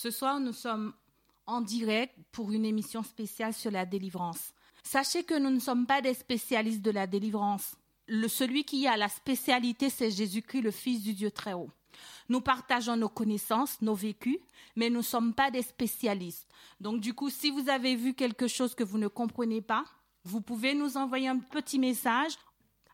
Ce soir, nous sommes en direct pour une émission spéciale sur la délivrance. Sachez que nous ne sommes pas des spécialistes de la délivrance. Celui qui a la spécialité, c'est Jésus-Christ, le Fils du Dieu très haut. Nous partageons nos connaissances, nos vécus, mais nous ne sommes pas des spécialistes. Donc du coup, si vous avez vu quelque chose que vous ne comprenez pas, vous pouvez nous envoyer un petit message.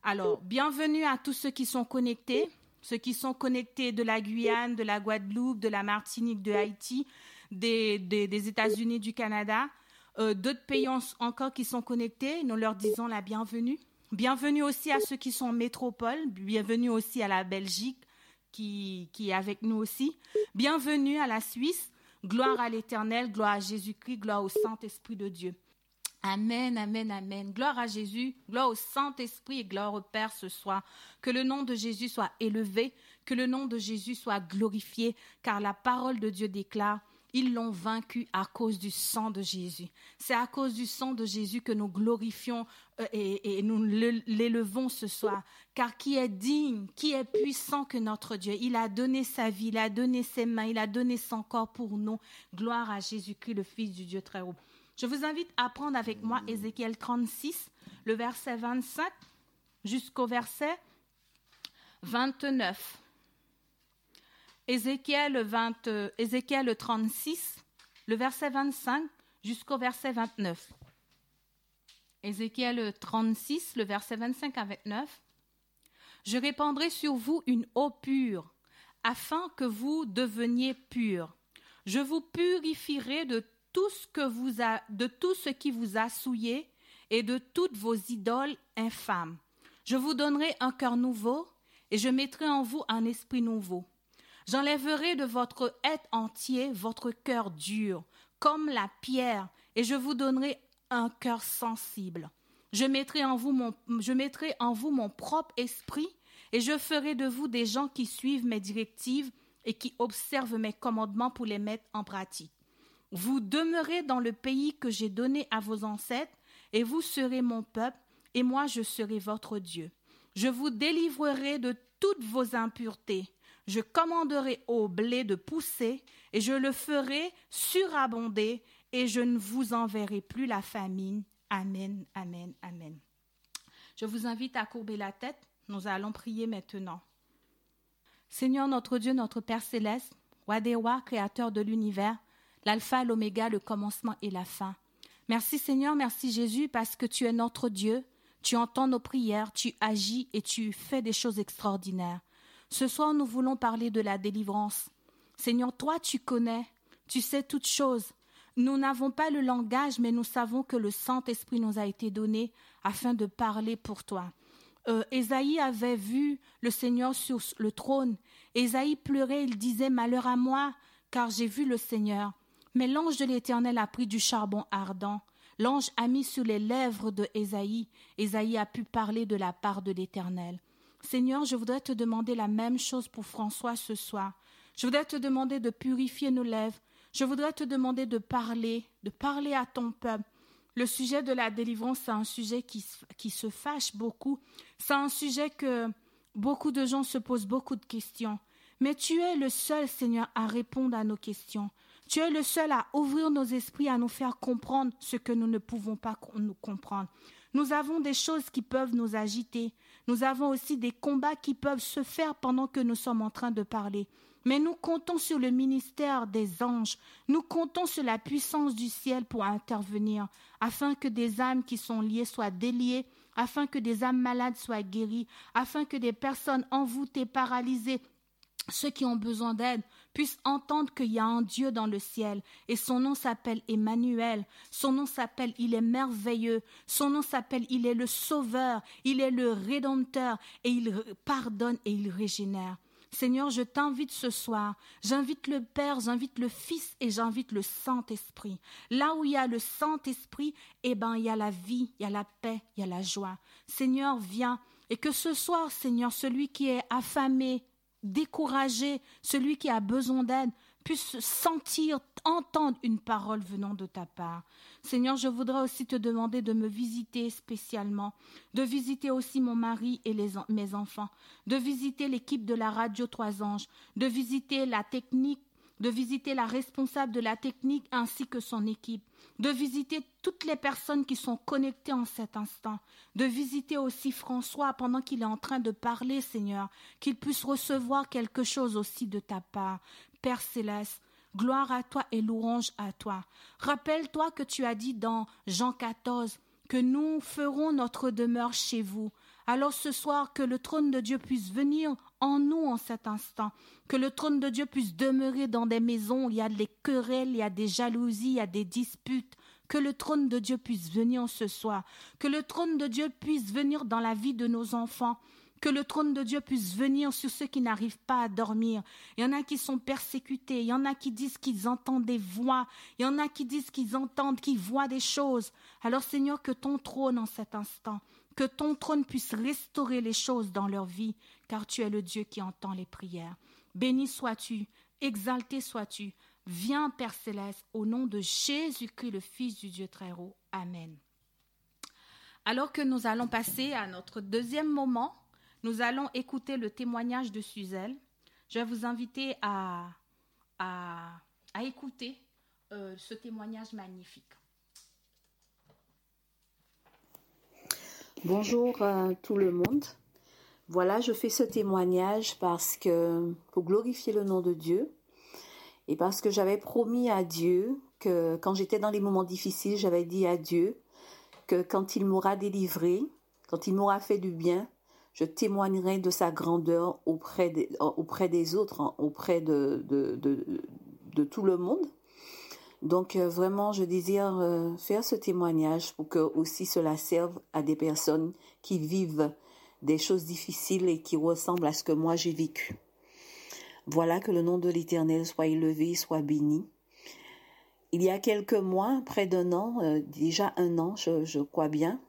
Alors, bienvenue à tous ceux qui sont connectés, ceux qui sont connectés de la Guyane, de la Guadeloupe, de la Martinique, de Haïti, des, États-Unis, du Canada, euh, d'autres pays encore qui sont connectés. Nous leur disons la bienvenue. Bienvenue aussi à ceux qui sont en métropole. Bienvenue aussi à la Belgique qui, qui est avec nous aussi. Bienvenue à la Suisse. Gloire à l'Éternel, gloire à Jésus-Christ, gloire au Saint-Esprit de Dieu. Amen, amen, amen. Gloire à Jésus, gloire au Saint-Esprit et gloire au Père ce soir. Que le nom de Jésus soit élevé, que le nom de Jésus soit glorifié, car la parole de Dieu déclare, ils l'ont vaincu à cause du sang de Jésus. C'est à cause du sang de Jésus que nous glorifions euh, et, et nous l'élevons ce soir. Car qui est digne, qui est puissant que notre Dieu Il a donné sa vie, il a donné ses mains, il a donné son corps pour nous. Gloire à Jésus-Christ, le Fils du Dieu très haut. Je vous invite à prendre avec moi Ézéchiel 36, le verset 25 jusqu'au verset 29. Ézéchiel, 20, Ézéchiel 36, le verset 25 jusqu'au verset 29. Ézéchiel 36, le verset 25 à 29. Je répandrai sur vous une eau pure, afin que vous deveniez purs. Je vous purifierai de de tout ce qui vous a souillé et de toutes vos idoles infâmes. Je vous donnerai un cœur nouveau et je mettrai en vous un esprit nouveau. J'enlèverai de votre être entier votre cœur dur, comme la pierre, et je vous donnerai un cœur sensible. Je mettrai en vous je mettrai en vous mon propre esprit, et je ferai de vous des gens qui suivent mes directives et qui observent mes commandements pour les mettre en pratique. Vous demeurez dans le pays que j'ai donné à vos ancêtres, et vous serez mon peuple, et moi je serai votre Dieu. Je vous délivrerai de toutes vos impuretés. Je commanderai au blé de pousser, et je le ferai surabonder, et je ne vous enverrai plus la famine. Amen, amen, amen. Je vous invite à courber la tête. Nous allons prier maintenant. Seigneur notre Dieu, notre Père céleste, roi des rois, créateur de l'univers, l'alpha, l'oméga, le commencement et la fin. Merci Seigneur, merci Jésus, parce que tu es notre Dieu, tu entends nos prières, tu agis et tu fais des choses extraordinaires. Ce soir, nous voulons parler de la délivrance. Seigneur, toi, tu connais, tu sais toutes choses. Nous n'avons pas le langage, mais nous savons que le Saint-Esprit nous a été donné afin de parler pour toi. Euh, Ésaïe avait vu le Seigneur sur le trône. Ésaïe pleurait, il disait Malheur à moi, car j'ai vu le Seigneur. Mais l'ange de l'Éternel a pris du charbon ardent. L'ange a mis sur les lèvres de Ésaïe. Ésaïe a pu parler de la part de l'Éternel. Seigneur, je voudrais te demander la même chose pour François ce soir. Je voudrais te demander de purifier nos lèvres. Je voudrais te demander de parler, de parler à ton peuple. Le sujet de la délivrance, c'est un sujet qui, qui se fâche beaucoup. C'est un sujet que beaucoup de gens se posent beaucoup de questions. Mais tu es le seul, Seigneur, à répondre à nos questions. Tu es le seul à ouvrir nos esprits, à nous faire comprendre ce que nous ne pouvons pas nous comprendre. Nous avons des choses qui peuvent nous agiter. Nous avons aussi des combats qui peuvent se faire pendant que nous sommes en train de parler. Mais nous comptons sur le ministère des anges, nous comptons sur la puissance du ciel pour intervenir, afin que des âmes qui sont liées soient déliées, afin que des âmes malades soient guéries, afin que des personnes envoûtées, paralysées, ceux qui ont besoin d'aide puissent entendre qu'il y a un Dieu dans le ciel et son nom s'appelle Emmanuel, son nom s'appelle il est merveilleux, son nom s'appelle il est le sauveur, il est le rédempteur et il pardonne et il régénère. Seigneur, je t'invite ce soir, j'invite le Père, j'invite le Fils et j'invite le Saint-Esprit. Là où il y a le Saint-Esprit, eh ben, il y a la vie, il y a la paix, il y a la joie. Seigneur, viens. Et que ce soir, Seigneur, celui qui est affamé, décourager celui qui a besoin d'aide, puisse sentir, entendre une parole venant de ta part. Seigneur, je voudrais aussi te demander de me visiter spécialement, de visiter aussi mon mari et mes enfants, de visiter l'équipe de la radio Trois Anges, de visiter la technique, de visiter la responsable de la technique ainsi que son équipe, de visiter toutes les personnes qui sont connectées en cet instant, de visiter aussi François pendant qu'il est en train de parler, Seigneur, qu'il puisse recevoir quelque chose aussi de ta part. Père céleste, gloire à toi et louange à toi. Rappelle-toi que tu as dit dans Jean 14 que nous ferons notre demeure chez vous. Alors ce soir, que le trône de Dieu puisse venir en nous en cet instant, que le trône de Dieu puisse demeurer dans des maisons. Où il y a des querelles, il y a des jalousies, il y a des disputes, que le trône de Dieu puisse venir ce soir, que le trône de Dieu puisse venir dans la vie de nos enfants, que le trône de Dieu puisse venir sur ceux qui n'arrivent pas à dormir. Il y en a qui sont persécutés, il y en a qui disent qu'ils entendent des voix, il y en a qui disent qu'ils entendent, qu'ils voient des choses. Alors Seigneur, que ton trône en cet instant, que ton trône puisse restaurer les choses dans leur vie, car tu es le Dieu qui entend les prières. Béni sois-tu, exalté sois-tu. Viens, Père céleste, au nom de Jésus-Christ, le Fils du Dieu très haut. Amen. Alors que nous allons passer à notre deuxième moment, nous allons écouter le témoignage de Suzelle. Je vais vous inviter à, écouter euh, ce témoignage magnifique. Bonjour à tout le monde. Voilà, je fais ce témoignage parce que pour glorifier le nom de Dieu et parce que j'avais promis à Dieu que quand j'étais dans les moments difficiles, j'avais dit à Dieu que quand il m'aura délivré, quand il m'aura fait du bien, je témoignerai de sa grandeur auprès des, autres, hein, auprès de tout le monde. Donc euh, vraiment, je désire euh, faire ce témoignage pour que aussi cela serve à des personnes qui vivent des choses difficiles et qui ressemblent à ce que moi j'ai vécu. Voilà que le nom de l'Éternel soit élevé, soit béni. Il y a quelques mois, près d'un an, euh, déjà un an, je, je crois bien,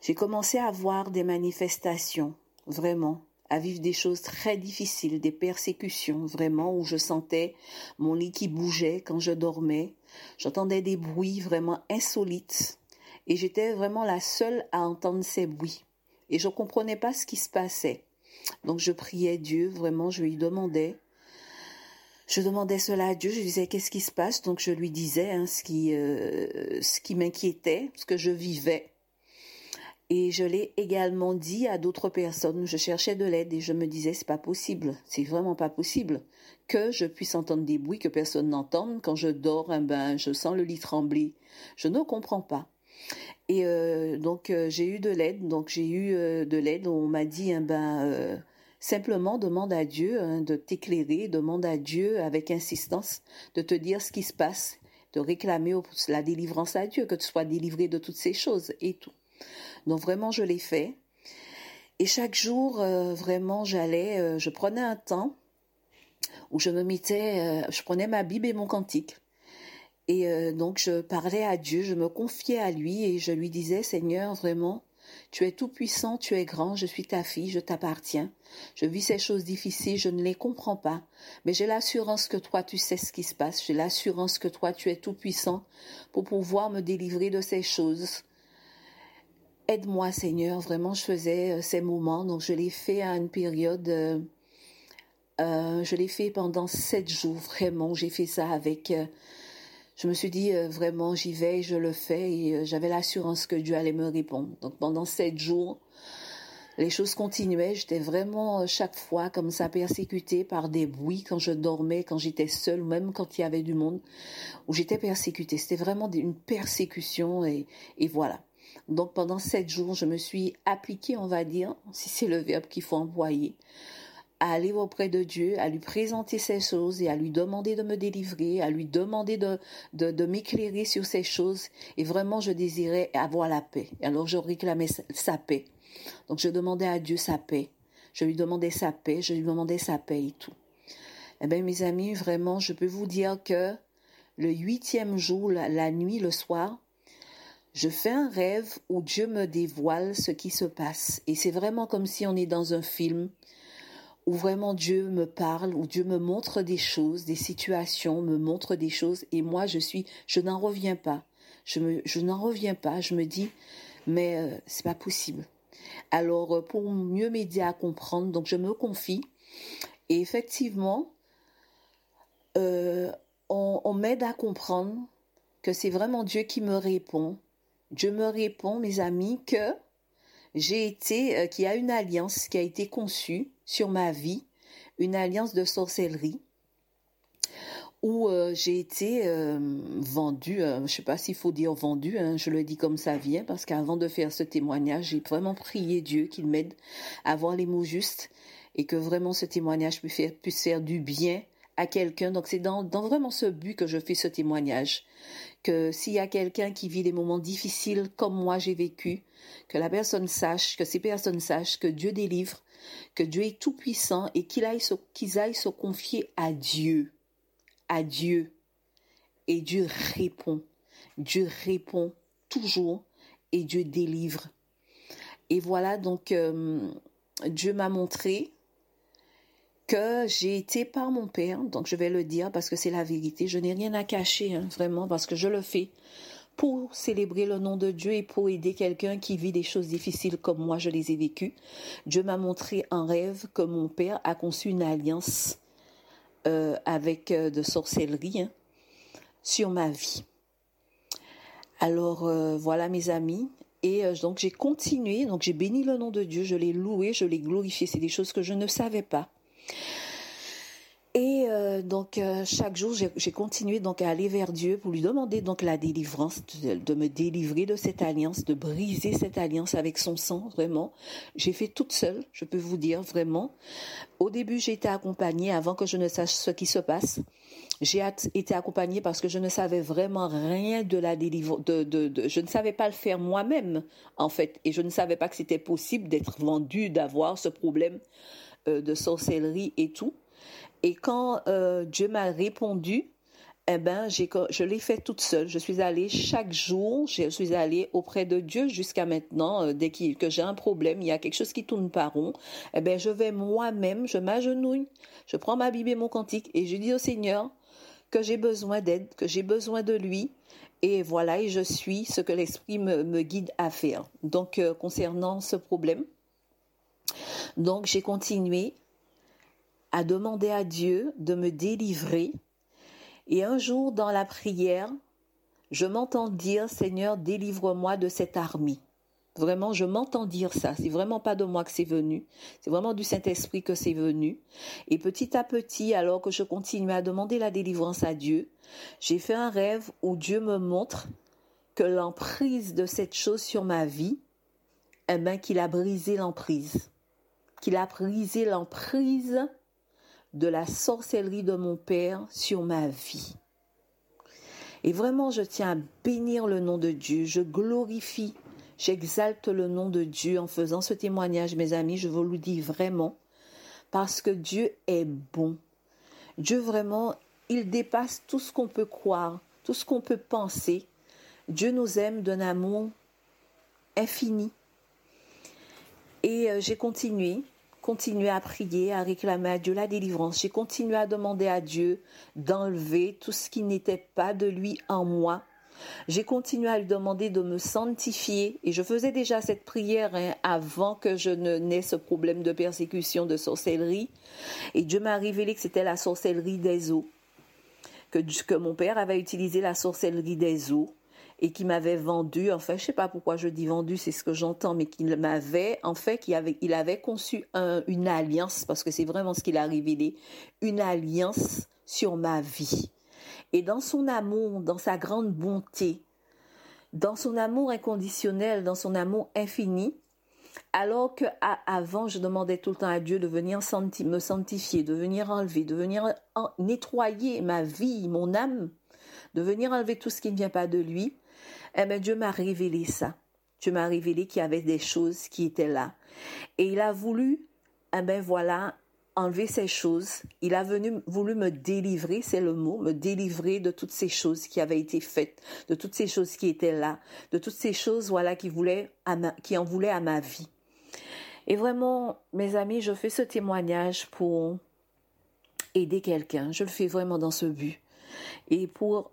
j'ai commencé à voir des manifestations, vraiment, à vivre des choses très difficiles, des persécutions vraiment où je sentais mon lit qui bougeait quand je dormais. J'entendais des bruits vraiment insolites et j'étais vraiment la seule à entendre ces bruits. Et je ne comprenais pas ce qui se passait. Donc je priais Dieu, vraiment, je lui demandais. Je demandais cela à Dieu, je disais qu'est-ce qui se passe, donc je lui disais hein, ce qui, euh, ce qui m'inquiétait, ce que je vivais. Et je l'ai également dit à d'autres personnes. Je cherchais de l'aide et je me disais c'est pas possible, c'est vraiment pas possible que je puisse entendre des bruits que personne n'entende quand je dors. un ben je sens le lit trembler. Je ne comprends pas. Et euh, donc euh, j'ai eu de l'aide. Donc j'ai eu euh, de l'aide. On m'a dit un ben simplement demande à Dieu hein, de t'éclairer, demande à Dieu avec insistance de te dire ce qui se passe, de réclamer la délivrance à Dieu, que tu sois délivré de toutes ces choses et tout. Donc vraiment, je l'ai fait. Et chaque jour, euh, vraiment, j'allais, euh, je prenais un temps où je me mettais, euh, je prenais ma Bible et mon cantique. Et donc, je parlais à Dieu, je me confiais à lui et je lui disais, Seigneur, vraiment, tu es tout puissant, tu es grand, je suis ta fille, je t'appartiens. Je vis ces choses difficiles, je ne les comprends pas, mais j'ai l'assurance que toi tu sais ce qui se passe, j'ai l'assurance que toi tu es tout puissant pour pouvoir me délivrer de ces choses. Aide-moi Seigneur, vraiment je faisais euh, ces moments, donc je l'ai fait à une période, euh, euh, je l'ai fait pendant sept jours, vraiment, j'ai fait ça avec, je me suis dit vraiment j'y vais, je le fais et j'avais l'assurance que Dieu allait me répondre. Donc pendant sept jours, les choses continuaient, j'étais vraiment chaque fois comme ça persécutée par des bruits quand je dormais, quand j'étais seule, même quand il y avait du monde, où j'étais persécutée. C'était vraiment une persécution et, et voilà. Donc pendant sept jours, je me suis appliquée, on va dire, si c'est le verbe qu'il faut employer, à aller auprès de Dieu, à lui présenter ces choses et à lui demander de me délivrer, à lui demander de, de, m'éclairer sur ces choses. Et vraiment, je désirais avoir la paix. Alors je réclamais sa paix. Donc je demandais à Dieu sa paix. Je lui demandais sa paix, je lui demandais sa paix et tout. Eh bien, mes amis, vraiment, je peux vous dire que le huitième jour, la nuit, le soir, je fais un rêve où Dieu me dévoile ce qui se passe. Et c'est vraiment comme si on est dans un film où vraiment Dieu me parle, où Dieu me montre des choses, des situations, me montre des choses. Et moi, je suis, je n'en reviens pas. Je n'en reviens pas. Je me dis, mais euh, c'est pas possible. Alors, euh, pour mieux m'aider à comprendre, donc je me confie. Et effectivement, euh, on, m'aide à comprendre que c'est vraiment Dieu qui me répond. Dieu me répond, mes amis, que j'ai été, euh, qu'il y a une alliance qui a été conçue sur ma vie, une alliance de sorcellerie, où euh, j'ai été euh, vendue, je ne sais pas s'il faut dire vendue, hein, je le dis comme ça vient, parce qu'avant de faire ce témoignage, j'ai vraiment prié Dieu qu'il m'aide à avoir les mots justes et que vraiment ce témoignage puisse faire du bien à quelqu'un. Donc c'est dans, dans, vraiment ce but que je fais ce témoignage. Que s'il y a quelqu'un qui vit des moments difficiles comme moi j'ai vécu, que la personne sache, que ces personnes sachent que Dieu délivre, que Dieu est tout puissant et qu'ils aillent, aillent se confier à Dieu. À Dieu. Et Dieu répond. Dieu répond toujours et Dieu délivre. Et voilà donc euh, Dieu m'a montré que j'ai été par mon père, donc je vais le dire parce que c'est la vérité, je n'ai rien à cacher, hein, vraiment, parce que je le fais pour célébrer le nom de Dieu et pour aider quelqu'un qui vit des choses difficiles comme moi je les ai vécues. Dieu m'a montré en rêve que mon père a conçu une alliance euh, avec euh, de sorcellerie hein, sur ma vie. Alors euh, voilà mes amis, et donc j'ai continué, donc j'ai béni le nom de Dieu, je l'ai loué, je l'ai glorifié. C'est des choses que je ne savais pas. Et euh, donc euh, chaque jour, j'ai continué donc à aller vers Dieu pour lui demander donc la délivrance, de, me délivrer de cette alliance, de briser cette alliance avec son sang. Vraiment, j'ai fait toute seule. Je peux vous dire vraiment. Au début, j'ai été accompagnée avant que je ne sache ce qui se passe. J'ai été accompagnée parce que je ne savais vraiment rien de la délivrance. De, de, je ne savais pas le faire moi-même en fait, et je ne savais pas que c'était possible d'être vendue, d'avoir ce problème euh, de sorcellerie et tout. Et quand euh, Dieu m'a répondu, eh ben, je l'ai fait toute seule. Je suis allée chaque jour, je suis allée auprès de Dieu jusqu'à maintenant. Euh, dès que j'ai un problème, il y a quelque chose qui tourne pas rond, eh ben, je vais moi-même, je m'agenouille, je prends ma Bible et mon cantique et je dis au Seigneur que j'ai besoin d'aide, que j'ai besoin de lui. Et voilà, et je suis ce que l'Esprit me, guide à faire. Donc, concernant ce problème, donc j'ai continué à demander à Dieu de me délivrer. Et un jour, dans la prière, je m'entends dire, Seigneur, délivre-moi de cette armée. Vraiment, je m'entends dire ça. C'est vraiment pas de moi que c'est venu. C'est vraiment du Saint-Esprit que c'est venu. Et petit à petit, alors que je continuais à demander la délivrance à Dieu, j'ai fait un rêve où Dieu me montre que l'emprise de cette chose sur ma vie, eh ben, qu'il a brisé l'emprise. Qu'il a brisé l'emprise de la sorcellerie de mon Père sur ma vie. Et vraiment, je tiens à bénir le nom de Dieu. Je glorifie, j'exalte le nom de Dieu en faisant ce témoignage, mes amis. Je vous le dis vraiment, parce que Dieu est bon. Dieu vraiment, il dépasse tout ce qu'on peut croire, tout ce qu'on peut penser. Dieu nous aime d'un amour infini. Et euh, j'ai continué continué à prier, à réclamer à Dieu la délivrance. J'ai continué à demander à Dieu d'enlever tout ce qui n'était pas de lui en moi. J'ai continué à lui demander de me sanctifier et je faisais déjà cette prière hein, avant que je ne n'ai ce problème de persécution, de sorcellerie. Et Dieu m'a révélé que c'était la sorcellerie des eaux, que, que mon père avait utilisé la sorcellerie des eaux et qui m'avait vendu, enfin je sais pas pourquoi je dis vendu, c'est ce que j'entends, mais qu'il m'avait, en fait, qu'il avait, il avait conçu une alliance, parce que c'est vraiment ce qu'il a révélé, une alliance sur ma vie. Et dans son amour, dans sa grande bonté, dans son amour inconditionnel, dans son amour infini, alors que avant je demandais tout le temps à Dieu de venir me sanctifier, de venir enlever, de venir nettoyer ma vie, mon âme, de venir enlever tout ce qui ne vient pas de lui, eh bien, Dieu m'a révélé ça. Dieu m'a révélé qu'il y avait des choses qui étaient là. Et il a voulu, eh bien voilà, enlever ces choses. Il a venu, voulu me délivrer, c'est le mot, me délivrer de toutes ces choses qui avaient été faites, de toutes ces choses qui étaient là, de toutes ces choses, voilà, qui voulaient, qui en voulaient à ma vie. Et vraiment, mes amis, je fais ce témoignage pour aider quelqu'un. Je le fais vraiment dans ce but. Et pour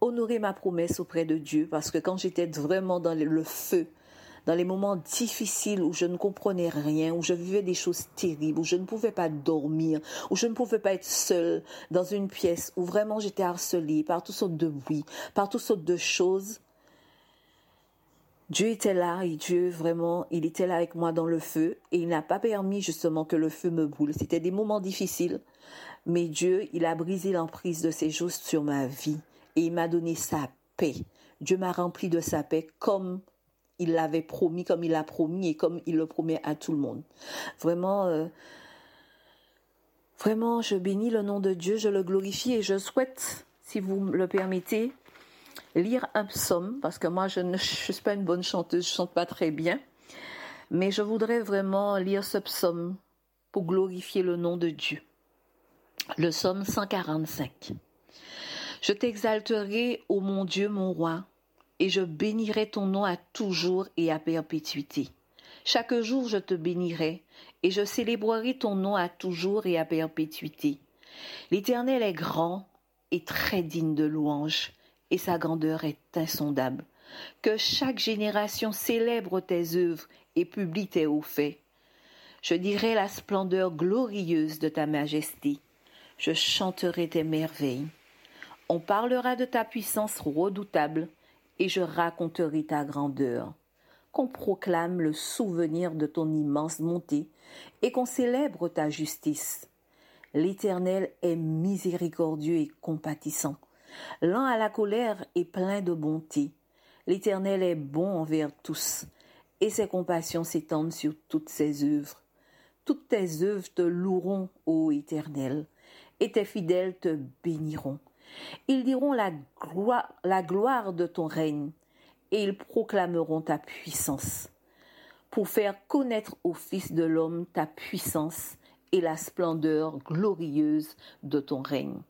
honorer ma promesse auprès de Dieu parce que quand j'étais vraiment dans le feu, dans les moments difficiles où je ne comprenais rien, où je vivais des choses terribles, où je ne pouvais pas dormir, où je ne pouvais pas être seule dans une pièce, où vraiment j'étais harcelée par toutes sortes de bruits, par toutes sortes de choses, Dieu était là et Dieu vraiment, il était là avec moi dans le feu et il n'a pas permis justement que le feu me brûle. C'était des moments difficiles, mais Dieu, il a brisé l'emprise de ses jours sur ma vie et il m'a donné sa paix. Dieu m'a rempli de sa paix comme il l'avait promis, comme il l'a promis et comme il le promet à tout le monde. Vraiment, euh, vraiment, je bénis le nom de Dieu, je le glorifie et je souhaite, si vous me le permettez, lire un psaume, parce que moi je ne suis pas une bonne chanteuse, je chante pas très bien, mais je voudrais vraiment lire ce psaume pour glorifier le nom de Dieu. Le psaume 145. Je t'exalterai, ô mon Dieu, mon roi, et je bénirai ton nom à toujours et à perpétuité. Chaque jour je te bénirai, et je célébrerai ton nom à toujours et à perpétuité. L'Éternel est grand et très digne de louange et sa grandeur est insondable. Que chaque génération célèbre tes œuvres et publie tes hauts faits. Je dirai la splendeur glorieuse de ta majesté. Je chanterai tes merveilles. On parlera de ta puissance redoutable, et je raconterai ta grandeur. Qu'on proclame le souvenir de ton immense bonté, et qu'on célèbre ta justice. L'Éternel est miséricordieux et compatissant Lent à la colère et plein de bonté. L'Éternel est bon envers tous, et ses compassions s'étendent sur toutes ses œuvres. Toutes tes œuvres te loueront, ô Éternel, et tes fidèles te béniront. Ils diront la gloire, de ton règne, et ils proclameront ta puissance, pour faire connaître au Fils de l'homme ta puissance et la splendeur glorieuse de ton règne.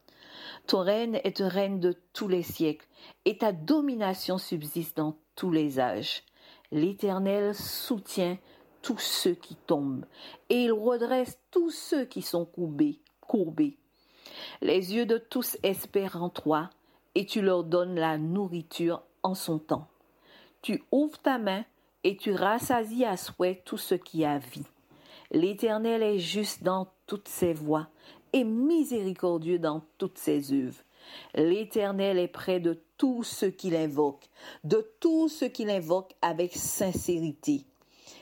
Ton règne est un règne de tous les siècles, et ta domination subsiste dans tous les âges. L'Éternel soutient tous ceux qui tombent, et il redresse tous ceux qui sont courbés. Les yeux de tous espèrent en toi, et tu leur donnes la nourriture en son temps. Tu ouvres ta main, et tu rassasies à souhait tout ce qui a vie. L'Éternel est juste dans toutes ses voies et miséricordieux dans toutes ses œuvres. L'Éternel est près de tous ceux qui l'invoquent, de tous ceux qui l'invoquent avec sincérité.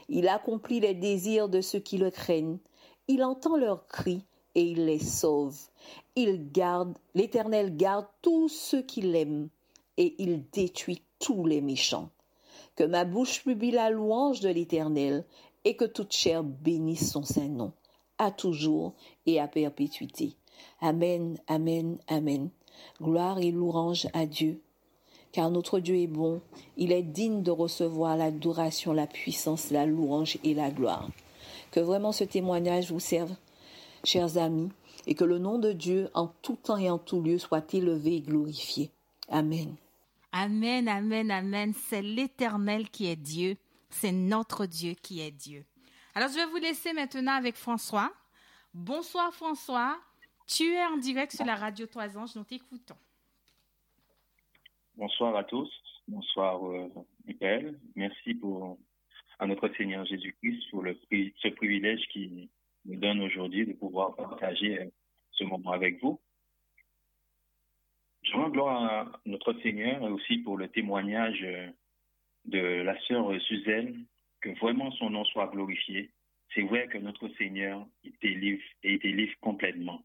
Il accomplit les désirs de ceux qui le craignent. Il entend leurs cris et il les sauve. Il garde, l'Éternel garde tous ceux qui l'aiment et il détruit tous les méchants. Que ma bouche publie la louange de l'Éternel et que toute chair bénisse son saint nom à toujours et à perpétuité. Amen, Amen, Amen. Gloire et louange à Dieu, car notre Dieu est bon, il est digne de recevoir l'adoration, la puissance, la louange et la gloire. Que vraiment ce témoignage vous serve, chers amis, et que le nom de Dieu en tout temps et en tout lieu soit élevé et glorifié. Amen. Amen, amen, amen. C'est l'Éternel qui est Dieu. C'est notre Dieu qui est Dieu. Alors, je vais vous laisser maintenant avec François. Bonsoir François. Tu es en direct sur la radio Toisange. Nous t'écoutons. Bonsoir à tous. Bonsoir euh, Michael. Merci pour, à notre Seigneur Jésus-Christ pour le, ce privilège qu'il nous donne aujourd'hui de pouvoir partager euh, ce moment avec vous. Je rends gloire à notre Seigneur et aussi pour le témoignage de la sœur Suzanne que vraiment son nom soit glorifié. C'est vrai que notre Seigneur, il délivre et il délivre complètement.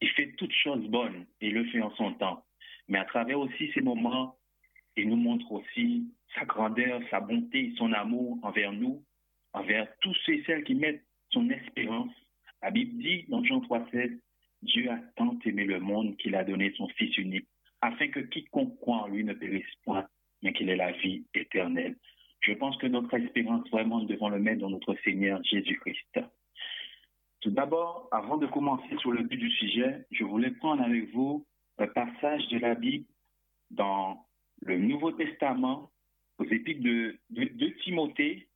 Il fait toutes choses bonnes et il le fait en son temps. Mais à travers aussi ces moments, il nous montre aussi sa grandeur, sa bonté, son amour envers nous, envers tous ceux et celles qui mettent son espérance. La Bible dit dans Jean 3,16, Dieu a tant aimé le monde qu'il a donné son Fils unique, afin que quiconque croit en lui ne périsse point, mais qu'il ait la vie éternelle. Je pense que notre espérance, vraiment, devons le mettre dans notre Seigneur Jésus-Christ. Tout d'abord, avant de commencer sur le but du sujet, je voulais prendre avec vous un passage de la Bible dans le Nouveau Testament, aux épîtres de, de, Timothée,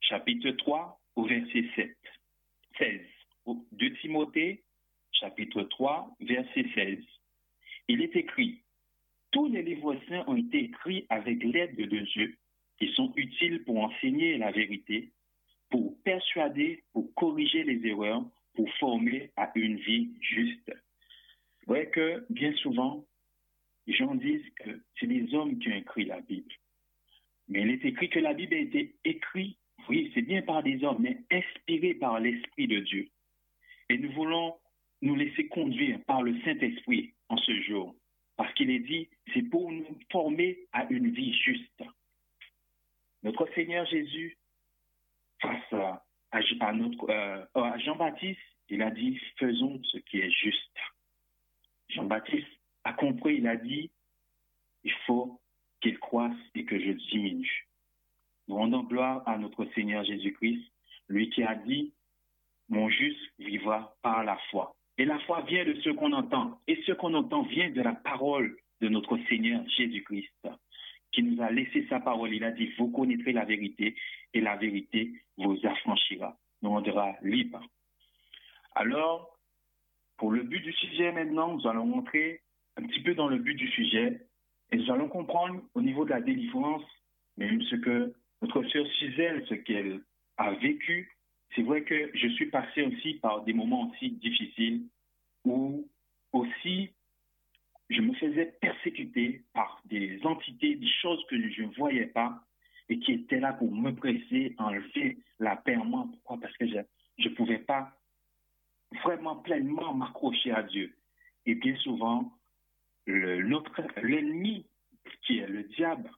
chapitre 3, au verset 7, 16. De Timothée, chapitre 3, verset 16. Il est écrit, tous les livres saints ont été écrits avec l'aide de Dieu Ils sont utiles pour enseigner la vérité, pour persuader, pour corriger les erreurs, pour former à une vie juste. Vous voyez que bien souvent, les gens disent que c'est les hommes qui ont écrit la Bible. Mais il est écrit que la Bible a été écrite, oui, c'est bien par des hommes, mais inspirée par l'Esprit de Dieu. Et nous voulons nous laisser conduire par le Saint-Esprit en ce jour. Parce qu'il est dit, c'est pour nous former à une vie juste. Notre Seigneur Jésus, face à, euh, Jean-Baptiste, il a dit, faisons ce qui est juste. Jean-Baptiste a compris, il a dit, il faut qu'il croisse et que je diminue. Nous rendons gloire à notre Seigneur Jésus-Christ, lui qui a dit, mon juste vivra par la foi. Et la foi vient de ce qu'on entend. Et ce qu'on entend vient de la parole de notre Seigneur Jésus-Christ, qui nous a laissé sa parole. Il a dit, vous connaîtrez la vérité et la vérité vous affranchira, nous rendra libre. Alors, pour le but du sujet maintenant, nous allons montrer un petit peu dans le but du sujet et nous allons comprendre au niveau de la délivrance, même ce que notre sœur Suzelle, ce qu'elle a vécu c'est vrai que je suis passé aussi par des moments aussi difficiles où aussi je me faisais persécuter par des entités, des choses que je ne voyais pas et qui étaient là pour me presser, enlever la paix en moi. Pourquoi? Parce que je ne pouvais pas vraiment pleinement m'accrocher à Dieu. Et bien souvent, l'ennemi, qui est le diable,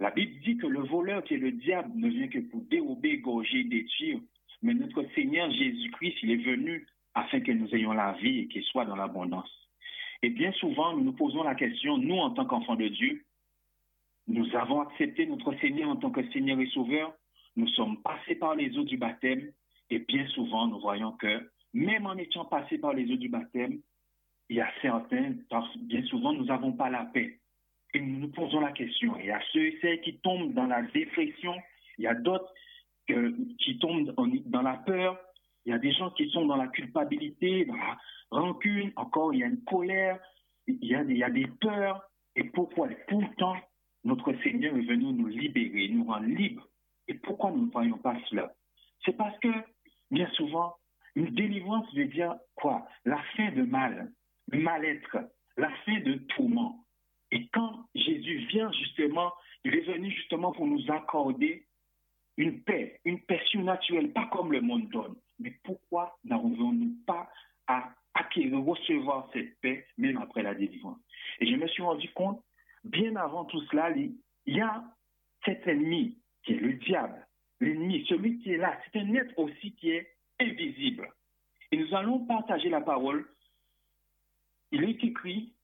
la Bible dit que le voleur qui est le diable ne vient que pour dérober, gorger, détruire. Mais notre Seigneur Jésus-Christ, il est venu afin que nous ayons la vie et qu'il soit dans l'abondance. Et bien souvent, nous nous posons la question, nous, en tant qu'enfants de Dieu, nous avons accepté notre Seigneur en tant que Seigneur et Sauveur, nous sommes passés par les eaux du baptême, et bien souvent, nous voyons que, même en étant passés par les eaux du baptême, il y a certains, bien souvent, nous n'avons pas la paix. Et nous nous posons la question, il y a ceux et celles qui tombent dans la dépression, il y a d'autres qui tombent dans la peur. Il y a des gens qui sont dans la culpabilité, dans la rancune. Encore, il y a une colère. Il y a, des peurs. Et pourquoi Pourtant, notre Seigneur est venu nous libérer, nous rendre libres? Et pourquoi nous ne voyons pas cela? C'est parce que, bien souvent, une délivrance veut dire quoi? La fin de mal, mal-être, la fin de tourment. Et quand Jésus vient justement, il est venu justement pour nous accorder une paix, une paix surnaturelle, pas comme le monde donne. Mais pourquoi n'arrivons-nous pas à acquérir, recevoir cette paix, même après la délivrance? Et je me suis rendu compte, bien avant tout cela, il y a cet ennemi qui est le diable, l'ennemi, celui qui est là. C'est un être aussi qui est invisible. Et nous allons partager la parole. Il est écrit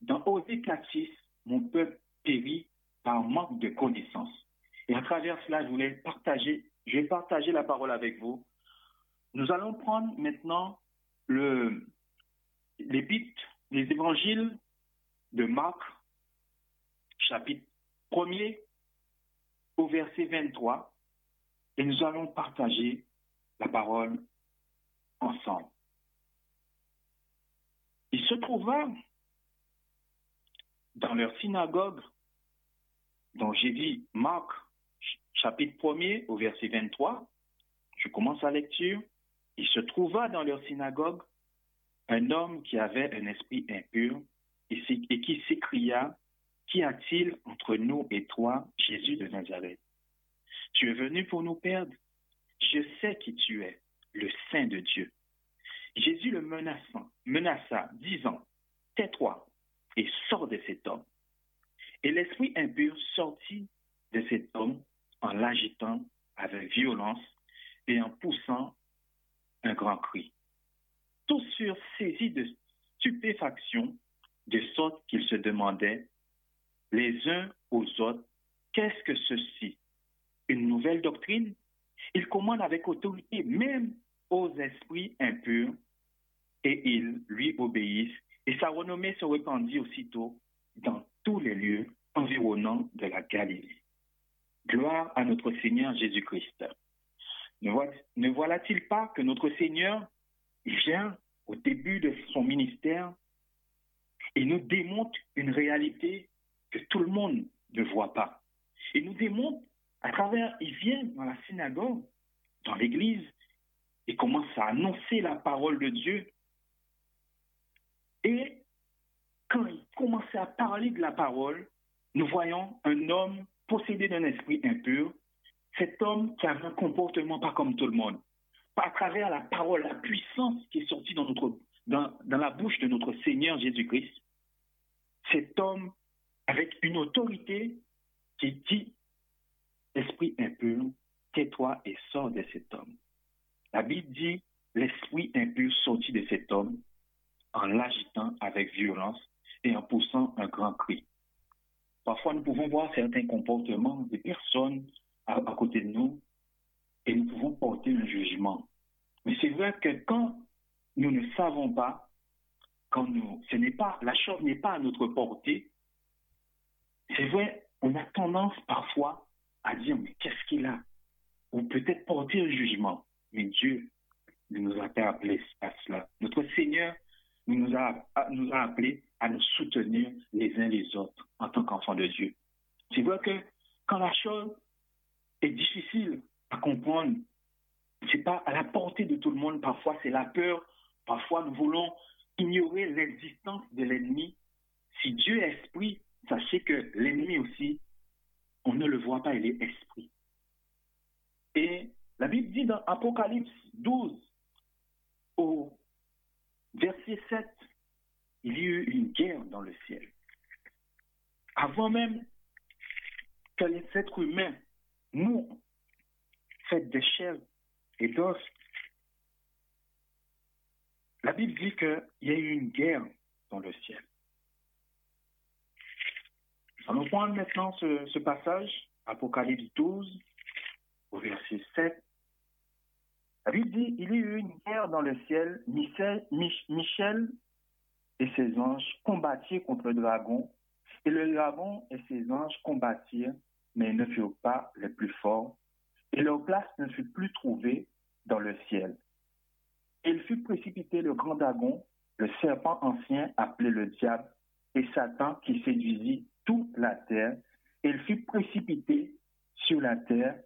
dans Osée 4.6, mon peuple périt par manque de connaissance. Et à travers cela, je voulais partager, je vais partager la parole avec vous. Nous allons prendre maintenant le, bits, les évangiles de Marc, chapitre 1er au verset 23, et nous allons partager la parole ensemble. Il se trouva dans leur synagogue, dont j'ai dit Marc chapitre 1er au verset 23, je commence la lecture. Il se trouva dans leur synagogue un homme qui avait un esprit impur et qui s'écria, Qu'y a-t-il entre nous et toi, Jésus de Nazareth Tu es venu pour nous perdre Je sais qui tu es, le Saint de Dieu. Jésus le menaça, menaça disant, Tais-toi et sors de cet homme. Et l'esprit impur sortit de cet homme en l'agitant avec violence et en poussant un grand cri. Tous furent saisis de stupéfaction, de sorte qu'ils se demandaient les uns aux autres, qu'est-ce que ceci? Une nouvelle doctrine? Il commande avec autorité même aux esprits impurs, et ils lui obéissent, et sa renommée se répandit aussitôt dans tous les lieux environnants de la Galilée. Gloire à notre Seigneur Jésus-Christ. Ne voilà-t-il pas que notre Seigneur vient au début de son ministère et nous démontre une réalité que tout le monde ne voit pas? Il nous démontre À travers, il vient dans la synagogue, dans l'église, et commence à annoncer la parole de Dieu. Et quand il commençait à parler de la parole, nous voyons un homme possédé d'un esprit impur, cet homme qui avait un comportement pas comme tout le monde. À travers la parole, la puissance qui est sortie dans, la bouche de notre Seigneur Jésus-Christ, cet homme, avec une autorité qui dit, esprit impur, tais-toi et sors de cet homme. La Bible dit, l'esprit impur sortit de cet homme en l'agitant avec violence et en poussant un grand cri. Parfois, nous pouvons voir certains comportements des personnes à, côté de nous et nous pouvons porter un jugement. Mais c'est vrai que quand nous ne savons pas, quand nous, ce n'est pas, la chose n'est pas à notre portée, c'est vrai, on a tendance parfois à dire, mais qu'est-ce qu'il a? Ou peut-être porter un jugement. Mais Dieu ne nous a pas appelés à cela. Notre Seigneur nous a, nous a appelés à nous soutenir les uns les autres en tant qu'enfants de Dieu. Tu vois que quand la chose est difficile à comprendre, c'est pas à la portée de tout le monde. Parfois, c'est la peur. Parfois, nous voulons ignorer l'existence de l'ennemi. Si Dieu est esprit, sachez que l'ennemi aussi, on ne le voit pas, il est esprit. Et la Bible dit dans Apocalypse 12, au verset 7, il y a eu une guerre dans le ciel. Avant même que les êtres humains mourent, faits de chair et d'os, la Bible dit qu'il y a eu une guerre dans le ciel. Allons prendre maintenant ce, passage, Apocalypse 12, au verset 7. La Bible dit, il y a eu une guerre dans le ciel, Michel et ses anges combattirent contre le dragon, et le dragon et ses anges combattirent, mais ne furent pas les plus forts, et leur place ne fut plus trouvée dans le ciel. Il fut précipité le grand dragon, le serpent ancien appelé le diable, et Satan qui séduisit toute la terre, il fut précipité sur la terre,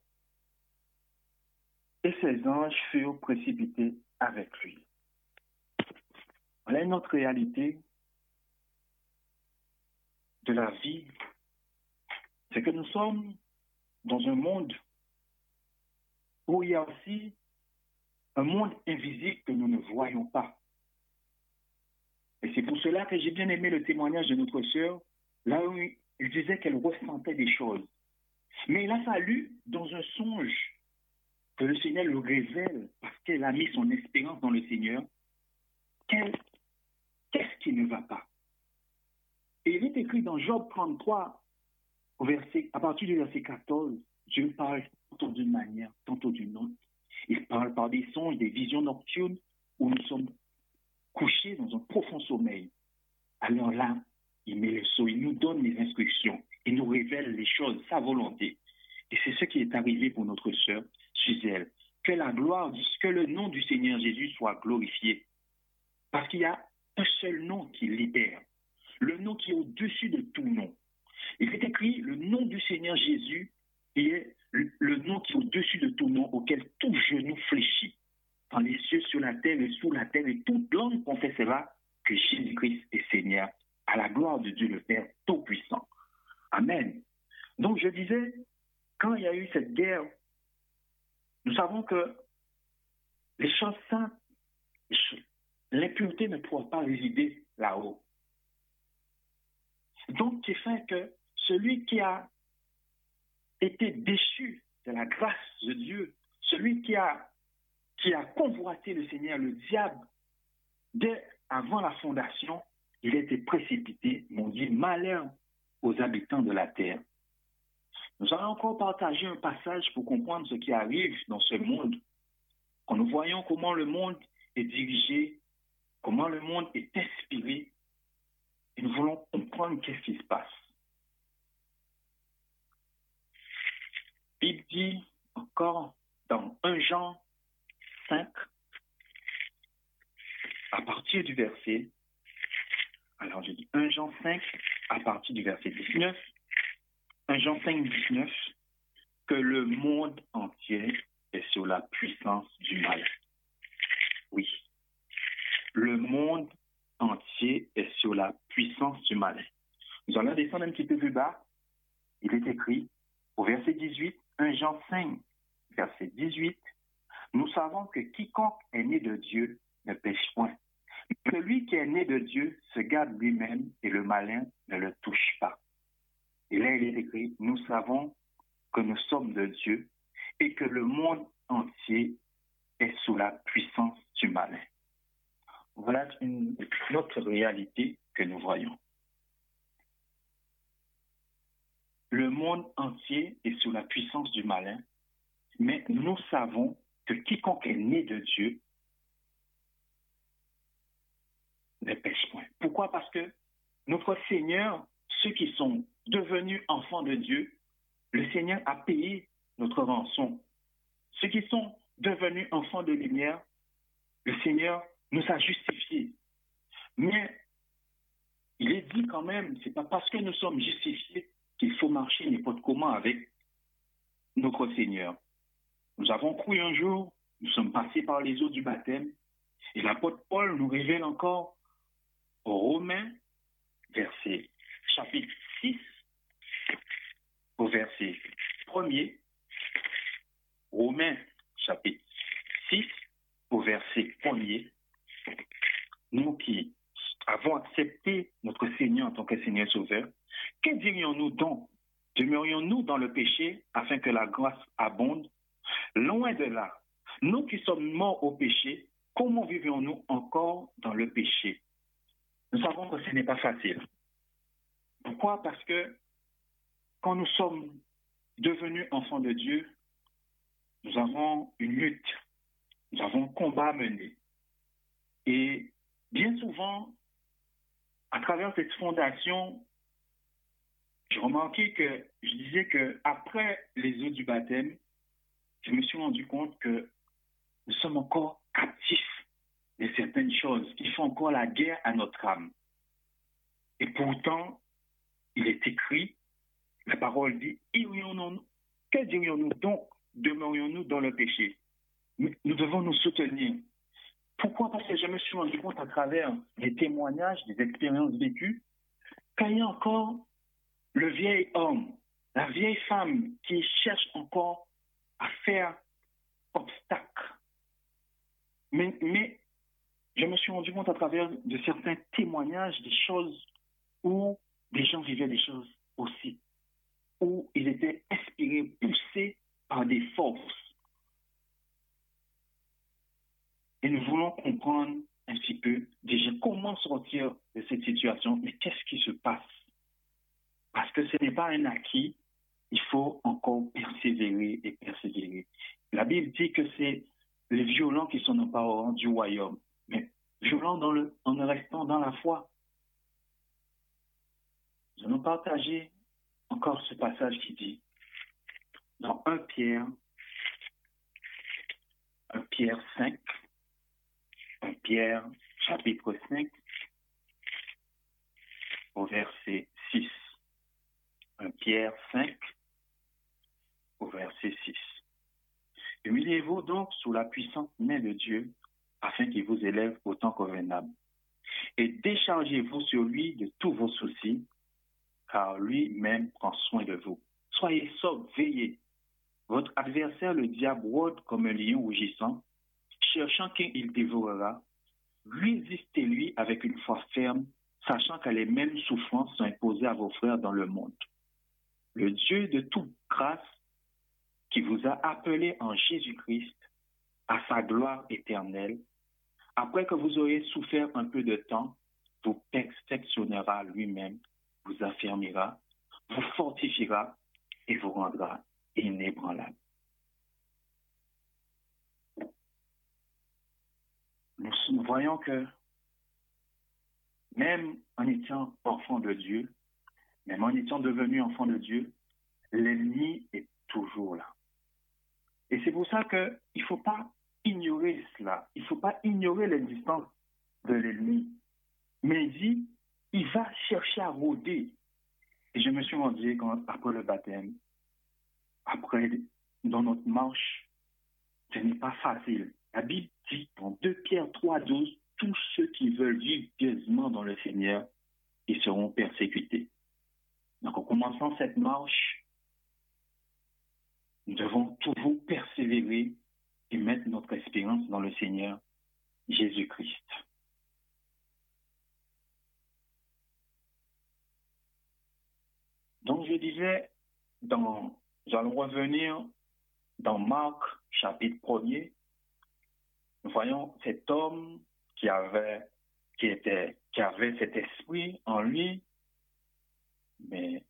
et ses anges furent précipités avec lui. Voilà une autre réalité de la vie, c'est que nous sommes dans un monde où il y a aussi un monde invisible que nous ne voyons pas. Et c'est pour cela que j'ai bien aimé le témoignage de notre sœur, là où il disait qu'elle ressentait des choses. Mais il a fallu, dans un songe, que le Seigneur le révèle, parce qu'elle a mis son espérance dans le Seigneur, qu'est-ce qui ne va pas Et il est écrit dans Job 33, au verset, à partir du verset 14, Dieu parle tantôt d'une manière, tantôt d'une autre. Il parle par des songes, des visions nocturnes, où nous sommes couchés dans un profond sommeil. Alors là, il met le saut, il nous donne les instructions, il nous révèle les choses, sa volonté. Et c'est ce qui est arrivé pour notre sœur Suzelle. Que la gloire, que le nom du Seigneur Jésus soit glorifié. Parce qu'il y a un seul nom qui libère, le nom qui est au-dessus de tout nom. Il est écrit le nom du Seigneur Jésus est le nom qui est au-dessus de tout nom, auquel tout genou fléchit, dans les cieux, sur la terre et sous la terre, et toute langue confessera que Jésus-Christ est Seigneur, à la gloire de Dieu le Père Tout-Puissant. Amen. Donc je disais, quand il y a eu cette guerre, nous savons que les choses saintes, l'impureté ne pourra pas résider là-haut. Donc, c'est fait que celui qui a été déchu de la grâce de Dieu, celui qui a, qui a convoité le Seigneur, le diable, dès avant la fondation, il était précipité, mon dit malheur aux habitants de la terre. Nous allons encore partager un passage pour comprendre ce qui arrive dans ce monde. Quand nous voyons comment le monde est dirigé, comment le monde est inspiré, et nous voulons comprendre qu'est-ce qui se passe. Il dit encore dans 1 Jean 5, à partir du verset, alors je dis 1 Jean 5, à partir du verset 19, 1 Jean 5, 19, que le monde entier est sous la puissance du mal. Oui, le monde entier est sous la puissance du mal. Nous allons descendre un petit peu plus bas. Il est écrit au verset 18, 1 Jean 5, verset 18, nous savons que quiconque est né de Dieu ne pêche point. Celui qui est né de Dieu se garde lui-même et le malin ne le touche pas. Et là, il est écrit, nous savons que nous sommes de Dieu et que le monde entier est sous la puissance du malin. Voilà une autre réalité que nous voyons. Le monde entier est sous la puissance du malin, mais nous savons que quiconque est né de Dieu ne pêche point. Pourquoi? Parce que notre Seigneur, ceux qui sont devenus enfants de Dieu, le Seigneur a payé notre rançon. Ceux qui sont devenus enfants de lumière, le Seigneur nous a justifiés. Mais il est dit quand même, c'est pas parce que nous sommes justifiés qu'il faut marcher n'importe comment avec notre Seigneur. Nous avons cru un jour, nous sommes passés par les eaux du baptême, et l'apôtre Paul nous révèle encore Romains, verset chapitre 6, au verset 1er, Romains chapitre 6, au verset 1er, nous qui avons accepté notre Seigneur en tant que Seigneur Sauveur, que dirions-nous donc? Demeurions-nous dans le péché afin que la grâce abonde? Loin de là, nous qui sommes morts au péché, comment vivons-nous encore dans le péché? Nous savons que ce n'est pas facile. Pourquoi? Parce que quand nous sommes devenus enfants de Dieu, nous avons une lutte, nous avons un combat à mener. Et bien souvent, à travers cette fondation, j'ai remarqué que je disais que après les eaux du baptême, je me suis rendu compte que nous sommes encore captifs de certaines choses qui font encore la guerre à notre âme. Et pourtant, il est écrit, la parole dit, que dirions-nous? Donc Demeurions-nous dans le péché? Nous devons nous soutenir. Pourquoi Parce que je me suis rendu compte à travers les témoignages, des expériences vécues, qu'il y a encore le vieil homme, la vieille femme qui cherche encore à faire obstacle. Mais je me suis rendu compte à travers de certains témoignages des choses où des gens vivaient des choses aussi, où ils étaient inspirés, poussés par des forces. Et nous voulons comprendre un petit peu déjà comment sortir de cette situation, mais qu'est-ce qui se passe? Parce que ce n'est pas un acquis, il faut encore persévérer et persévérer. La Bible dit que c'est les violents qui sont emparants du royaume, mais violents dans le, en restant dans la foi. Nous allons partager encore ce passage qui dit, dans 1 Pierre, 1 Pierre 5, 1 Pierre chapitre 5, au verset 6. Pierre 5, au verset 6. Humiliez-vous donc sous la puissante main de Dieu, afin qu'il vous élève au temps convenable. Et déchargez-vous sur lui de tous vos soucis, car lui-même prend soin de vous. Soyez sobres, veillez. Votre adversaire, le diable, rôde comme un lion rougissant, cherchant qui il dévorera. Résistez-lui avec une foi ferme, sachant que les mêmes souffrances sont imposées à vos frères dans le monde le Dieu de toute grâce qui vous a appelé en Jésus-Christ à sa gloire éternelle, après que vous aurez souffert un peu de temps, vous perfectionnera lui-même, vous affirmera, vous fortifiera et vous rendra inébranlable. Nous voyons que même en étant enfant de Dieu, même en étant devenu enfant de Dieu, l'ennemi est toujours là. Et c'est pour ça qu'il ne faut pas ignorer cela. Il ne faut pas ignorer l'existence de l'ennemi. Mais il dit, il va chercher à rôder. Et je me suis rendu quand, après le baptême, après, dans notre marche, ce n'est pas facile. La Bible dit dans 2 Pierre 3, 12, tous ceux qui veulent vivre pieusement dans le Seigneur, ils seront persécutés. Donc, en commençant cette marche, nous devons toujours persévérer et mettre notre espérance dans le Seigneur Jésus-Christ. Donc, je disais, dans, nous allons revenir dans Marc, chapitre 1er. Nous voyons cet homme qui avait, qui avait cet esprit en lui. Mais,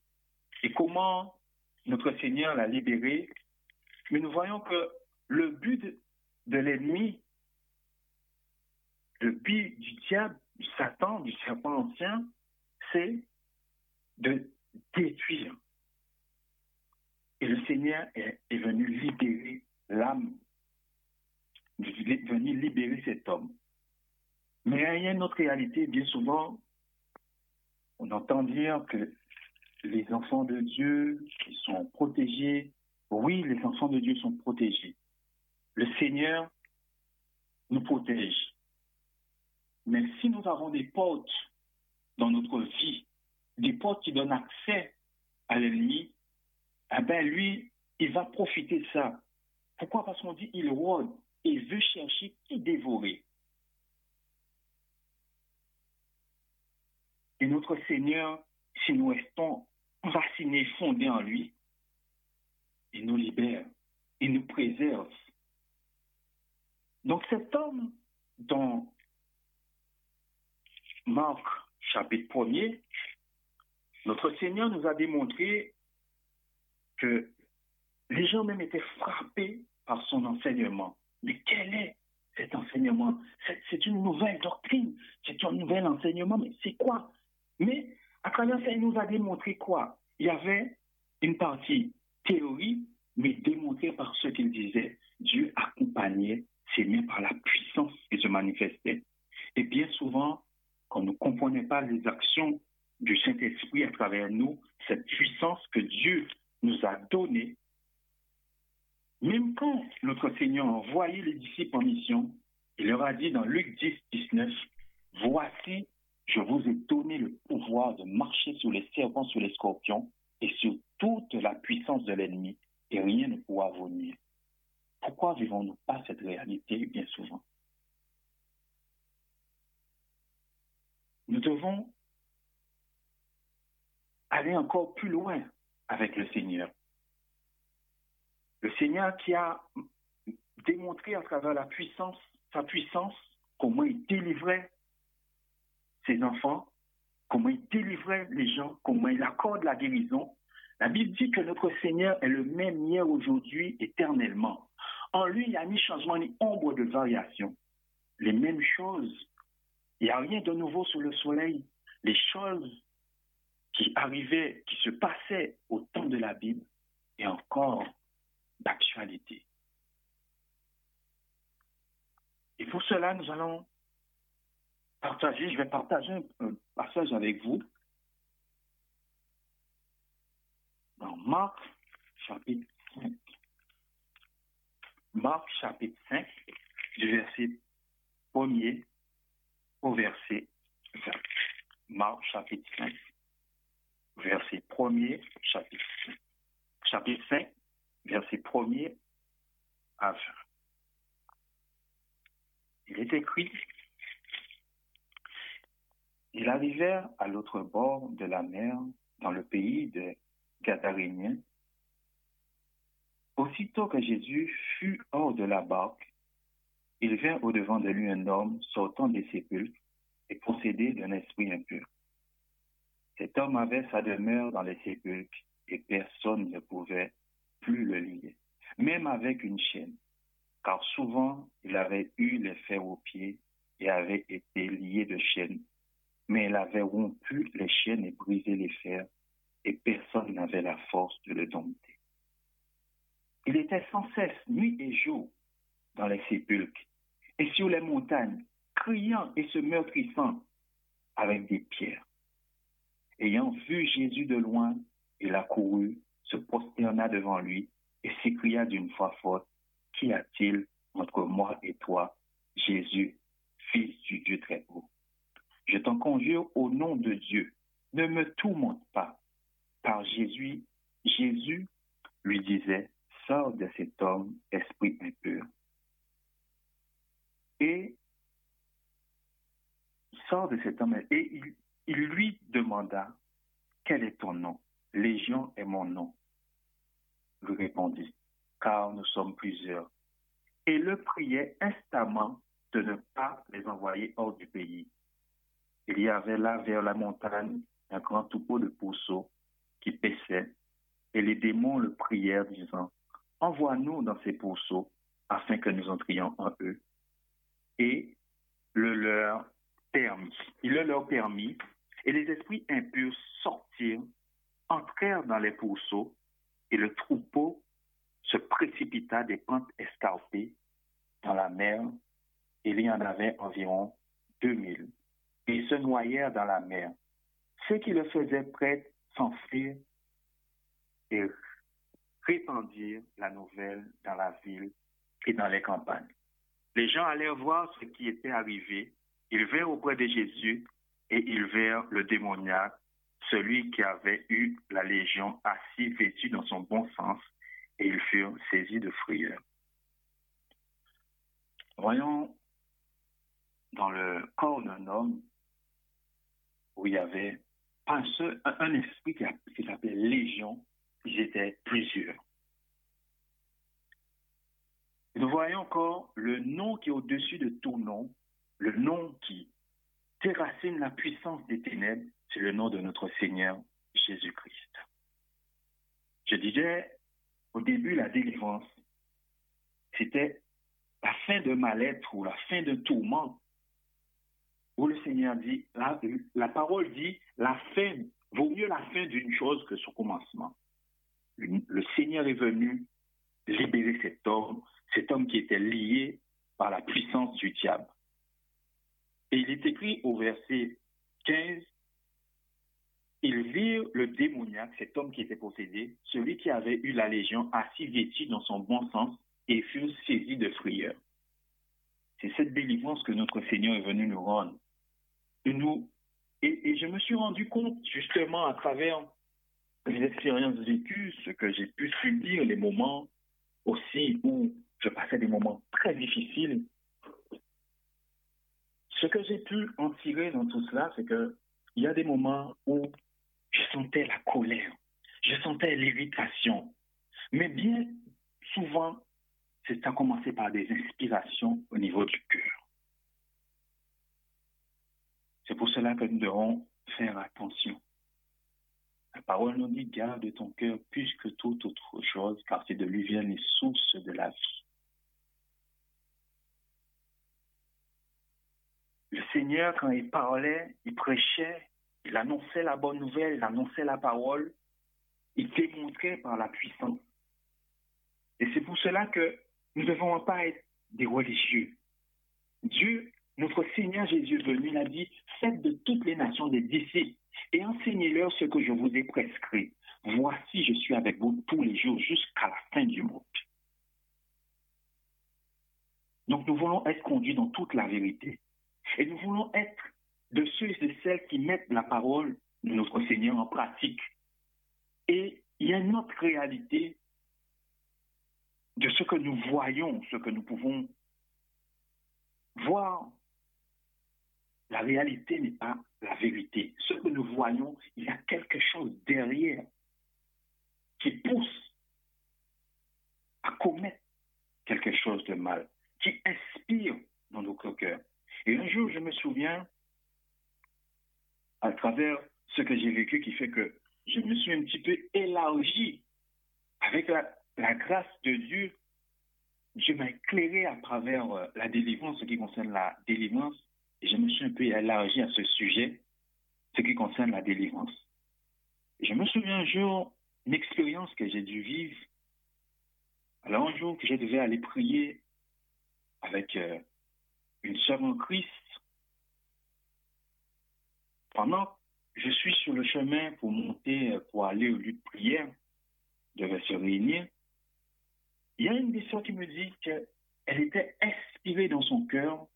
et comment notre Seigneur l'a libéré? Mais nous voyons que le but de l'ennemi, le but du diable, du Satan, du serpent ancien, c'est de détruire. Et le Seigneur est, venu libérer venu libérer cet homme. Mais il y a une autre réalité, bien souvent, on entend dire que les enfants de Dieu qui sont protégés, oui, les enfants de Dieu sont protégés. Le Seigneur nous protège. Mais si nous avons des portes dans notre vie, des portes qui donnent accès à l'ennemi, eh ben lui, il va profiter de ça. Pourquoi? Parce qu'on dit il rôde il veut chercher qui dévorer. Et notre Seigneur, si nous restons enracinés, fondés en lui, il nous libère, il nous préserve. Donc cet homme dans Marc chapitre 1er, notre Seigneur nous a démontré que les gens même étaient frappés par son enseignement. Mais quel est cet enseignement? C'est une nouvelle doctrine, c'est un nouvel enseignement, mais c'est quoi? Mais à travers ça, il nous a démontré quoi? Il y avait une partie théorie, mais démontrée par ce qu'il disait. Dieu accompagnait ses mains par la puissance qui se manifestait. Et bien souvent, quand nous ne comprenons pas les actions du Saint-Esprit à travers nous, cette puissance que Dieu nous a donnée, même quand notre Seigneur a envoyé les disciples en mission, il leur a dit dans Luc 10, 19, Voici, je vous ai donné le pouvoir de marcher sur les serpents, sur les scorpions et sur toute la puissance de l'ennemi, et rien ne pourra vous nuire. Pourquoi vivons-nous pas cette réalité bien souvent? Nous devons aller encore plus loin avec le Seigneur. Le Seigneur qui a démontré à travers la puissance, sa puissance, comment il délivrait ses enfants, comment il délivrait les gens, comment il accorde la guérison. La Bible dit que notre Seigneur est le même hier, aujourd'hui, éternellement. En lui, il n'y a ni changement ni ombre de variation. Les mêmes choses. Il n'y a rien de nouveau sous le soleil. Les choses qui arrivaient, qui se passaient au temps de la Bible et encore d'actualité. Et pour cela, nous allons partager, je vais partager un passage avec vous dans Marc chapitre 5. Marc chapitre 5, du verset 1er au verset 20. Marc chapitre 5, verset 1er, chapitre 5. Chapitre 5, verset 1er à 20. Il est écrit Ils arrivèrent à l'autre bord de la mer, dans le pays de Gadaréniens. Aussitôt que Jésus fut hors de la barque, il vint au-devant de lui un homme sortant des sépulcres et possédé d'un esprit impur. Cet homme avait sa demeure dans les sépulcres et personne ne pouvait plus le lier, même avec une chaîne, car souvent il avait eu les fers aux pieds et avait été lié de chaînes, mais il avait rompu les chaînes et brisé les fers, et personne n'avait la force de le dompter. Il était sans cesse, nuit et jour, dans les sépulcres et sur les montagnes, criant et se meurtrissant avec des pierres. Ayant vu Jésus de loin, il accourut, se prosterna devant lui et s'écria d'une voix forte, Qu'y a-t-il entre moi et toi, Jésus, fils du Dieu très haut? Je t'en conjure au nom de Dieu, ne me tourmente pas. Par Jésus, Jésus lui disait, Sors de cet homme, esprit impur. Et sort de cet homme et il, il lui demanda, Quel est ton nom? Légion est mon nom. Lui répondit, car nous sommes plusieurs. Et le priait instamment de ne pas les envoyer hors du pays. Il y avait là vers la montagne un grand troupeau de pourceaux qui paissaient, et les démons le prièrent, disant, Envoie-nous dans ces pourceaux, afin que nous entrions en eux. Et le leur permit. Il le leur permit, et les esprits impurs sortirent, entrèrent dans les pourceaux, et le troupeau se précipita des pentes escarpées dans la mer, il y en avait environ deux mille. Et ils se noyèrent dans la mer. Ceux qui le faisaient prêt s'enfuirent et répandirent la nouvelle dans la ville et dans les campagnes. Les gens allèrent voir ce qui était arrivé. Ils vinrent auprès de Jésus et ils virent le démoniaque, celui qui avait eu la légion, assis vêtu dans son bon sens, et ils furent saisis de frayeur. Voyons dans le corps d'un homme où il y avait un, esprit qui, qui s'appelait Légion, ils étaient plusieurs. Nous voyons encore le nom qui est au-dessus de tout nom, le nom qui déracine la puissance des ténèbres, c'est le nom de notre Seigneur Jésus-Christ. Je disais au début, la délivrance, c'était la fin de mal-être ou la fin de tourment, où le Seigneur dit, la, la parole dit, la fin, vaut mieux la fin d'une chose que son commencement. Le Seigneur est venu libérer cet homme, cet homme qui était lié par la puissance du diable. Et il est écrit au verset 15, ils virent le démoniaque, cet homme qui était possédé, celui qui avait eu la légion, assis vêtu dans son bon sens, et furent saisis de frayeur. C'est cette délivrance que notre Seigneur est venu nous rendre. Et, nous, et, je me suis rendu compte, justement, à travers les expériences vécues, ce que j'ai pu subir, les moments aussi où je passais des moments très difficiles. Ce que j'ai pu en tirer dans tout cela, c'est que il y a des moments où sentais la colère, je sentais l'irritation. Mais bien souvent, c'est à commencer par des inspirations au niveau du cœur. C'est pour cela que nous devons faire attention. La parole nous dit garde ton cœur plus que toute autre chose, car c'est de lui viennent les sources de la vie. Le Seigneur, quand il parlait, il prêchait, il annonçait la bonne nouvelle, il annonçait la parole, il démontrait par la puissance. Et c'est pour cela que nous ne devons pas être des religieux. Dieu, notre Seigneur Jésus venu, a dit, faites de toutes les nations des disciples et enseignez-leur ce que je vous ai prescrit. Voici, je suis avec vous tous les jours jusqu'à la fin du monde. Donc nous voulons être conduits dans toute la vérité. Et nous voulons être de ceux et celles qui mettent la parole de notre Seigneur en pratique. Et il y a une autre réalité de ce que nous voyons, ce que nous pouvons voir. La réalité n'est pas la vérité. Ce que nous voyons, il y a quelque chose derrière qui pousse à commettre quelque chose de mal, qui inspire dans nos cœurs. Et un jour, je me souviens, à travers ce que j'ai vécu, qui fait que je me suis un petit peu élargi avec la, grâce de Dieu. Dieu m'a éclairé à travers euh, la délivrance, ce qui concerne la délivrance, et je me suis un peu élargi à ce sujet, ce qui concerne la délivrance. Je me souviens un jour, une expérience que j'ai dû vivre. Alors un jour que je devais aller prier avec euh, une sœur en Christ, pendant que je suis sur le chemin pour monter, pour aller au lieu de prière, je devais se réunir. il y a une des qui me dit qu'elle était inspirée dans son cœur.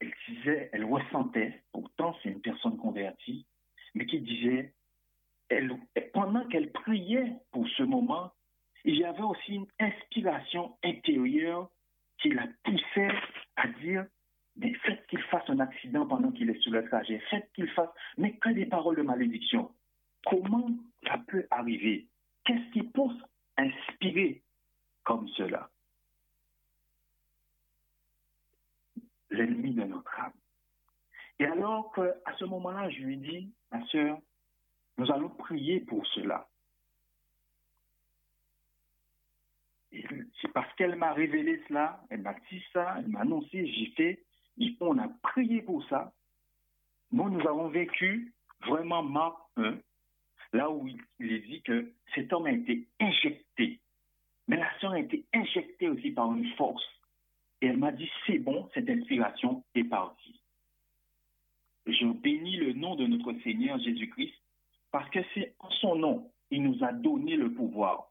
Elle disait, elle ressentait, pourtant c'est une personne convertie, mais qui disait, pendant qu'elle priait pour ce moment, il y avait aussi une inspiration intérieure qui la poussait à dire, mais faites qu'il fasse un accident pendant qu'il est sur le trajet, faites qu'il fasse, mais que des paroles de malédiction. Comment ça peut arriver? Qu'est-ce qui à inspirer comme cela? L'ennemi de notre âme. Et alors qu'à ce moment-là, je lui dis, ma soeur, nous allons prier pour cela. C'est parce qu'elle m'a révélé cela, elle m'a dit ça, elle m'a annoncé, j'ai on a prié pour ça. Nous, nous avons vécu vraiment Marc 1, là où il, est dit que cet homme a été injecté. Mais la sœur a été injectée aussi par une force. Et elle m'a dit, c'est bon, cette inspiration est partie. Je bénis le nom de notre Seigneur Jésus-Christ parce que c'est en son nom, il nous a donné le pouvoir.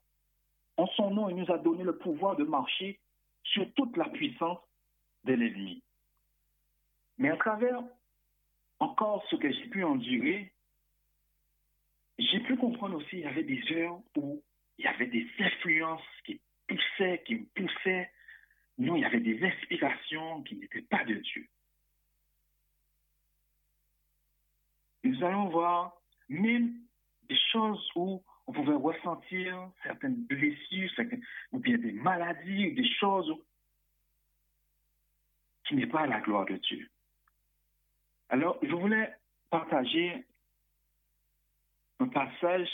En son nom, il nous a donné le pouvoir de marcher sur toute la puissance de l'ennemi. Mais à travers encore ce que j'ai pu endurer, j'ai pu comprendre aussi qu'il y avait des heures où il y avait des influences qui poussaient, qui me poussaient. Non, il y avait des inspirations qui n'étaient pas de Dieu. Nous allons voir même des choses où on pouvait ressentir certaines blessures, ou bien des maladies, des choses qui n'est pas la gloire de Dieu. Alors, je voulais partager un passage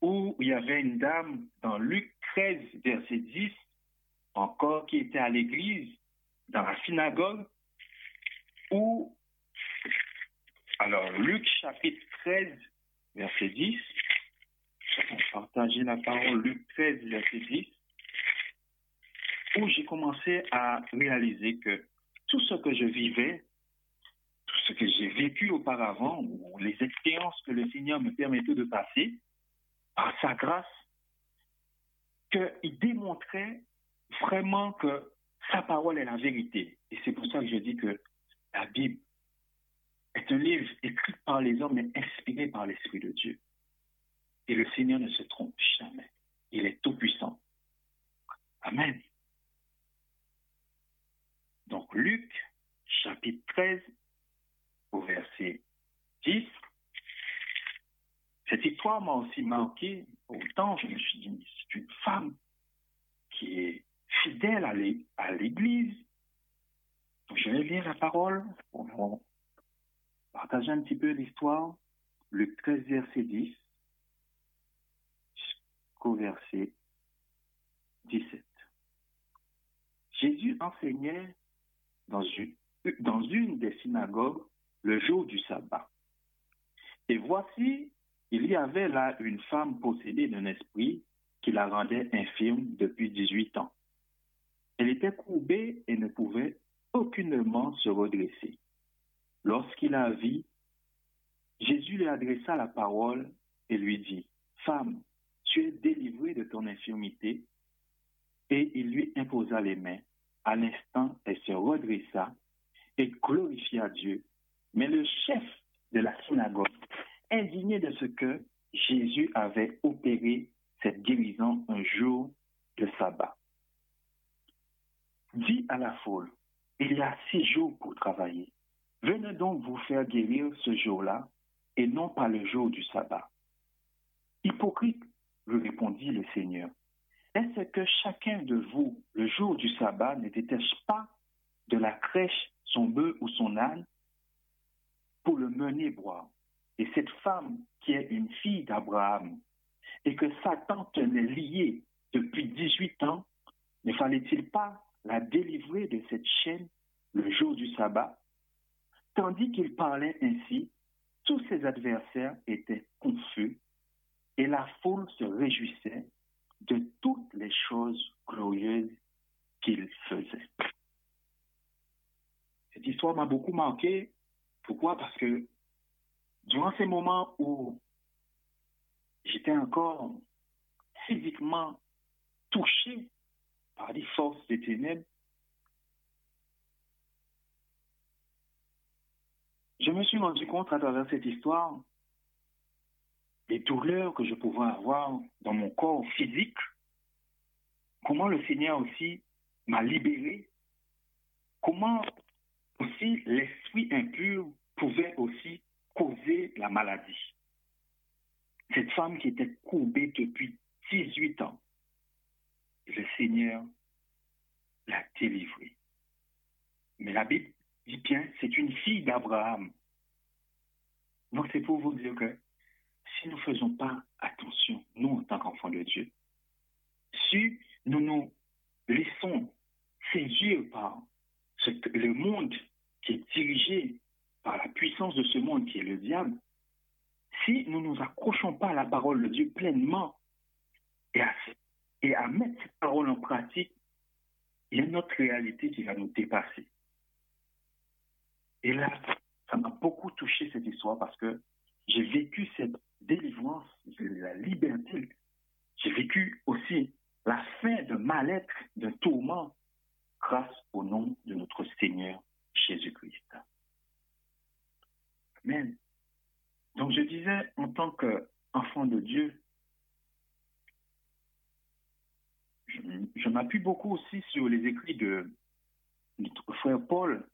où il y avait une dame dans Luc 13, verset 10, encore qui était à l'église, dans la synagogue, où, alors Luc chapitre 13, verset 10, on va partager la parole Luc 13, verset 10, où j'ai commencé à réaliser que tout ce que je vivais, tout ce que j'ai vécu auparavant, ou les expériences que le Seigneur me permettait de passer, par sa grâce, qu'il démontrait vraiment que sa parole est la vérité. Et c'est pour ça que je dis que la Bible est un livre écrit par les hommes, mais inspiré par l'Esprit de Dieu. Et le Seigneur ne se trompe jamais. Il est tout-puissant. Amen. Donc Luc, chapitre 13, au verset 10. Cette histoire m'a aussi marqué. Autant je me suis dit, c'est une femme qui est fidèle à l'Église. Je vais lire la parole pour partager un petit peu l'histoire. Luc 13, verset 10 jusqu'au verset 17. Jésus enseignait dans une, des synagogues le jour du sabbat. Et voici, il y avait là une femme possédée d'un esprit qui la rendait infirme depuis 18 ans. Elle était courbée et ne pouvait aucunement se redresser. Lorsqu'il la vit, Jésus lui adressa la parole et lui dit, Femme, tu es délivrée de ton infirmité. Et il lui imposa les mains. À l'instant, elle se redressa et glorifia Dieu. Mais le chef de la synagogue, indigné de ce que Jésus avait opéré cette guérison un jour de sabbat, dit à la foule, il y a six jours pour travailler. Venez donc vous faire guérir ce jour-là et non pas le jour du sabbat. Hypocrite, lui répondit le Seigneur, est-ce que chacun de vous, le jour du sabbat, ne détache pas de la crèche son bœuf ou son âne pour le mener boire. Et cette femme qui est une fille d'Abraham et que Satan tenait liée depuis 18 ans, ne fallait-il pas la délivrer de cette chaîne le jour du sabbat? Tandis qu'il parlait ainsi, tous ses adversaires étaient confus et la foule se réjouissait de toutes les choses glorieuses qu'il faisait. Cette histoire m'a beaucoup marqué. Pourquoi? Parce que durant ces moments où j'étais encore physiquement touché par des forces des ténèbres, je me suis rendu compte à travers cette histoire des douleurs que je pouvais avoir dans mon corps physique, comment le Seigneur aussi m'a libéré, comment aussi l'esprit impur pouvait aussi causer la maladie. Cette femme qui était courbée depuis 18 ans, le Seigneur l'a délivrée. Mais la Bible dit bien, c'est une fille d'Abraham. Donc c'est pour vous dire que si nous ne faisons pas attention, nous en tant qu'enfants de Dieu, si nous nous laissons séduire par le monde qui est dirigé par la puissance de ce monde qui est le diable, si nous ne nous accrochons pas à la parole de Dieu pleinement et à, et à mettre cette parole en pratique, il y a notre réalité qui va nous dépasser. Et là, ça m'a beaucoup touché cette histoire parce que j'ai vécu cette délivrance, la liberté. J'ai vécu aussi la fin de mal-être, de tourment, grâce au nom de notre Seigneur Jésus-Christ. Amen. Donc je disais, en tant qu'enfant de Dieu, je, je m'appuie beaucoup aussi sur les écrits de notre frère Paul,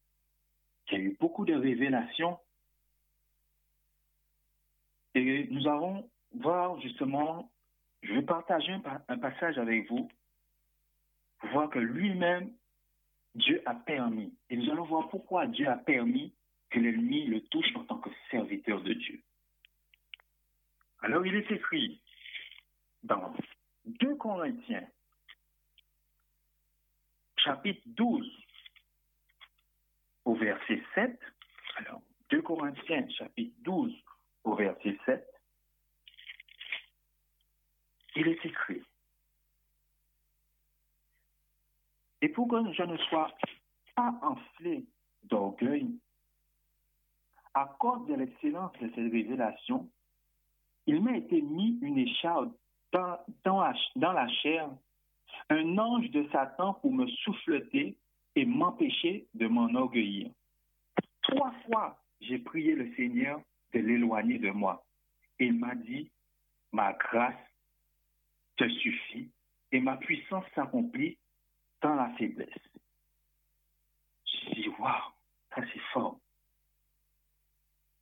qui a eu beaucoup de révélations. Et nous allons voir justement, je vais partager un, passage avec vous pour voir que lui-même, Dieu a permis. Et nous allons voir pourquoi Dieu a permis que l'ennemi le touche en tant que serviteur de Dieu. Alors il est écrit dans 2 Corinthiens, chapitre 12, au verset 7. Alors, 2 Corinthiens, chapitre 12, au verset 7. Il est écrit. Et pour que je ne sois pas enflé d'orgueil, à cause de l'excellence de cette révélation, il m'a été mis une écharpe dans, la chair, un ange de Satan pour me souffleter et m'empêcher de m'enorgueillir. Trois fois, j'ai prié le Seigneur l'éloigner de moi. Il m'a dit, ma grâce te suffit et ma puissance s'accomplit dans la faiblesse. J'ai dit, waouh, ça c'est fort.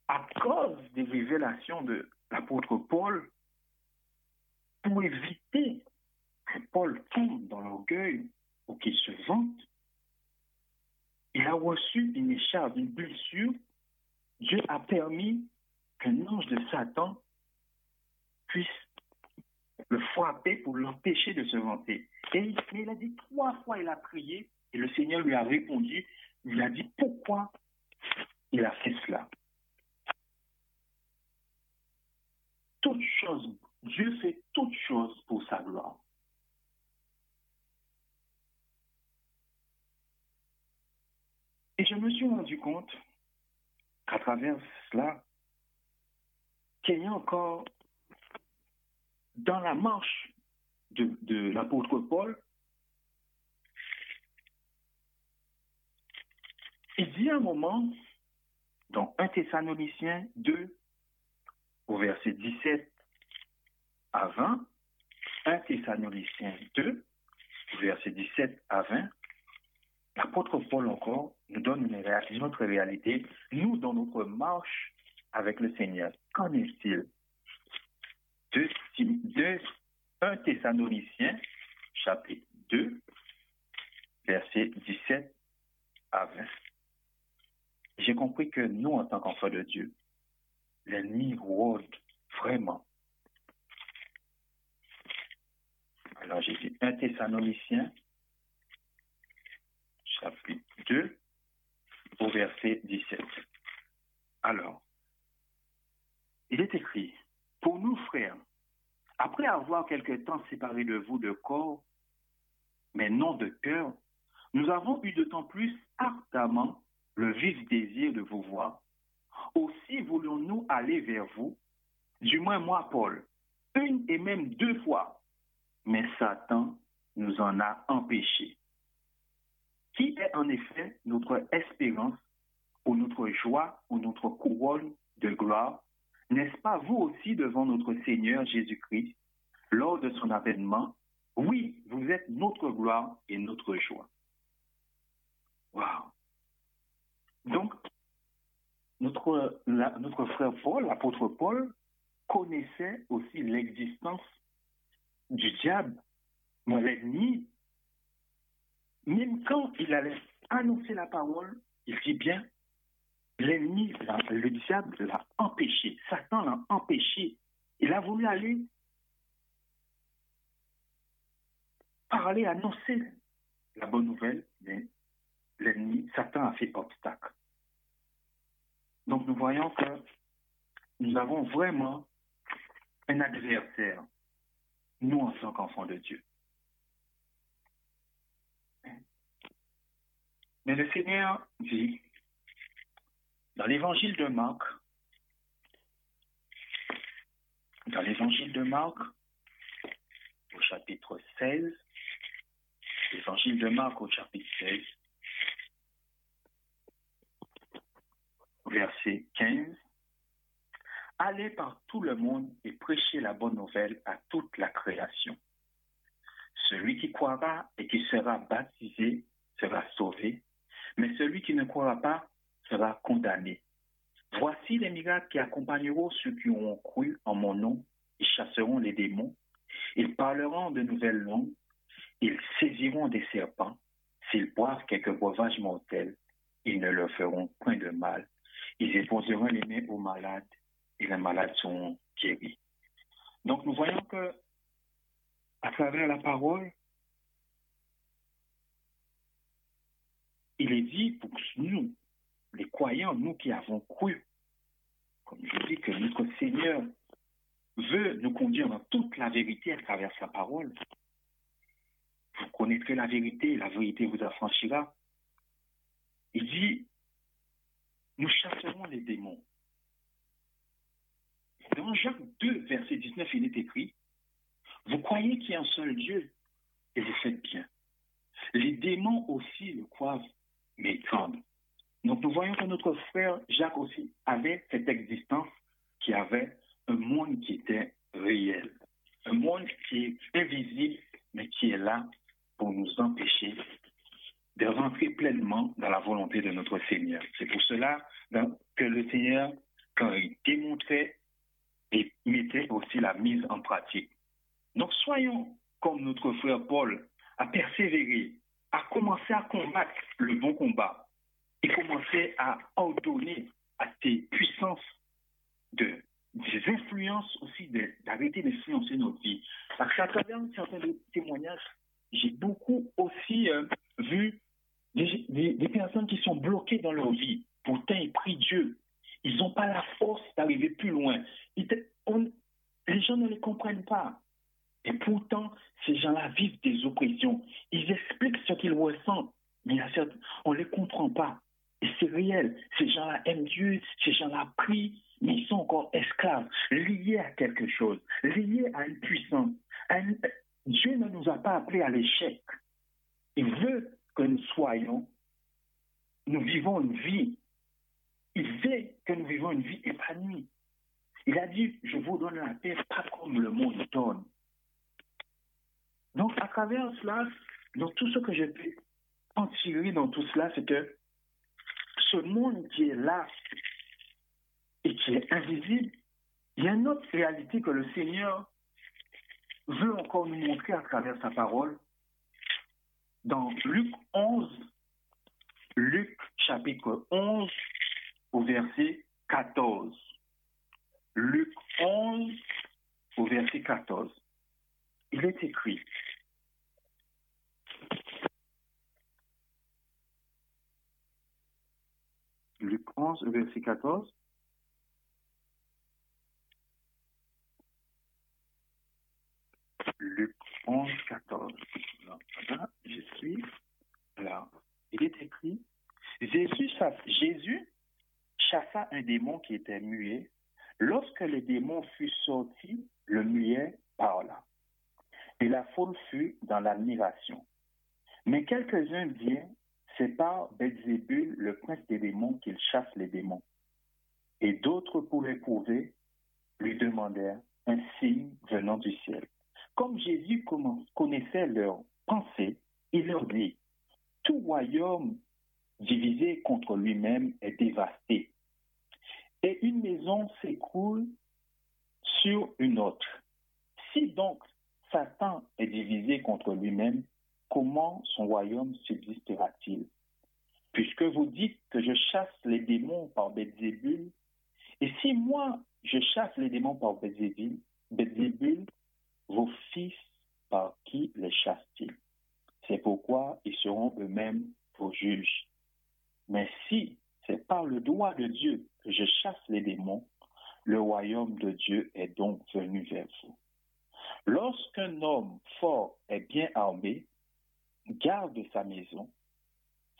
À cause des révélations de l'apôtre Paul, pour éviter que Paul tombe dans l'orgueil ou qu'il se vante, il a reçu une écharpe, une blessure. Dieu a permis qu'un ange de Satan puisse le frapper pour l'empêcher de se vanter. Et il, a dit trois fois, il a prié, et le Seigneur lui a répondu, il a dit pourquoi il a fait cela? Toute chose, Dieu fait toute chose pour sa gloire. Et je me suis rendu compte qu'à travers cela, qu'il y a encore dans la marche de, l'apôtre Paul, il dit un moment, dans 1 Thessalonicien 2, au verset 17 à 20, 1 Thessaloniciens 2, verset 17 à 20, l'apôtre Paul encore nous donne une, réalité. Nous, dans notre marche avec le Seigneur, qu'en est-il? De, de 1 Thessaloniciens, chapitre 2, verset 17 à 20. J'ai compris que nous, en tant qu'enfants de Dieu, l'ennemi rôde vraiment. Alors j'ai dit 1 Thessaloniciens, chapitre 2, au verset 17. Alors, il est écrit, pour nous frères, après avoir quelque temps séparés de vous de corps, mais non de cœur, nous avons eu d'autant plus ardemment le vif désir de vous voir. Aussi voulons-nous aller vers vous, du moins moi, Paul, une et même deux fois, mais Satan nous en a empêchés. Qui est en effet notre espérance ou notre joie ou notre couronne de gloire N'est-ce pas vous aussi devant notre Seigneur Jésus-Christ lors de son avènement? Oui, vous êtes notre gloire et notre joie. Wow. Donc, notre, frère Paul, l'apôtre Paul, connaissait aussi l'existence du diable, l'ennemi. Même quand il allait annoncer la parole, il dit bien, l'ennemi, le diable l'a empêché, Satan l'a empêché. Il a voulu aller parler, annoncer la bonne nouvelle, mais l'ennemi, Satan a fait obstacle. Donc nous voyons que nous avons vraiment un adversaire, nous en tant qu'enfants de Dieu. Mais le Seigneur dit, dans l'évangile de Marc, dans l'évangile de Marc, au chapitre 16, l'évangile de Marc au chapitre 16, verset 15, Allez par tout le monde et prêchez la bonne nouvelle à toute la création. Celui qui croira et qui sera baptisé sera sauvé, mais celui qui ne croira pas sera condamné. Voici les miracles qui accompagneront ceux qui auront cru en mon nom. Ils chasseront les démons. Ils parleront de nouvelles langues. Ils saisiront des serpents. S'ils boivent quelques breuvages mortels, ils ne leur feront point de mal. Ils époseront les mains aux malades et les malades seront guéris. Donc nous voyons que à travers la parole, il est dit pour nous, les croyants, nous qui avons cru, comme je dis que notre Seigneur veut nous conduire dans toute la vérité à travers sa parole. Vous connaîtrez la vérité, la vérité vous affranchira. Il dit, nous chasserons les démons. Dans Jacques 2, verset 19, il est écrit, vous croyez qu'il y a un seul Dieu et vous faites bien. Les démons aussi le croient, mais tremblent. Donc nous voyons que notre frère Jacques aussi avait cette existence qui avait un monde qui était réel, un monde qui est invisible, mais qui est là pour nous empêcher de rentrer pleinement dans la volonté de notre Seigneur. C'est pour cela que le Seigneur, quand il démontrait et mettait aussi la mise en pratique. Donc soyons comme notre frère Paul, à persévérer, à commencer à combattre le bon combat et commencer à ordonner à tes puissances de, des influences aussi, d'arrêter d'influencer notre vie. Parce qu'à travers certains témoignages, j'ai beaucoup aussi euh, vu des, des, personnes qui sont bloquées dans leur vie. Pourtant, ils prient Dieu. Ils n'ont pas la force d'arriver plus loin. les gens ne les comprennent pas. Et pourtant, ces gens-là vivent des oppressions. Ils expliquent ce qu'ils ressentent, mais on ne les comprend pas. C'est réel. Ces gens-là aiment Dieu, ces gens-là prient, mais ils sont encore esclaves, liés à quelque chose, liés à une puissance. Dieu ne nous a pas appelés à l'échec. Il veut que nous soyons, nous vivons une vie. Il veut que nous vivons une vie épanouie. Il a dit, je vous donne la paix, pas comme le monde donne. Donc, à travers cela, dans tout ce que je peux en tirer dans tout cela, c'est que ce monde qui est là et qui est invisible, il y a une autre réalité que le Seigneur veut encore nous montrer à travers sa parole. Dans Luc 11, Luc chapitre 11 au verset 14. Luc 11 au verset 14. Il est écrit, Luc 11, verset 14. Luc 11, 14. là, je suis. Alors, il est écrit Jésus, Jésus chassa un démon qui était muet. Lorsque le démon fut sorti, le muet parla. Et la foule fut dans l'admiration. Mais quelques-uns dirent, c'est par Belzébul, le prince des démons, qu'il chasse les démons. Et d'autres, pour l'éprouver, lui demandèrent un signe venant du ciel. Comme Jésus connaissait leurs pensées, il leur dit, tout royaume divisé contre lui-même est dévasté. Et une maison s'écroule sur une autre. Si donc Satan est divisé contre lui-même, comment son royaume subsistera-t-il Puisque vous dites que je chasse les démons par Bézébul, et si moi je chasse les démons par Bézébul, vos fils par qui les chassent-ils? C'est pourquoi ils seront eux-mêmes vos juges. Mais si c'est par le droit de Dieu que je chasse les démons, le royaume de Dieu est donc venu vers vous. Lorsqu'un homme fort est bien armé, garde sa maison,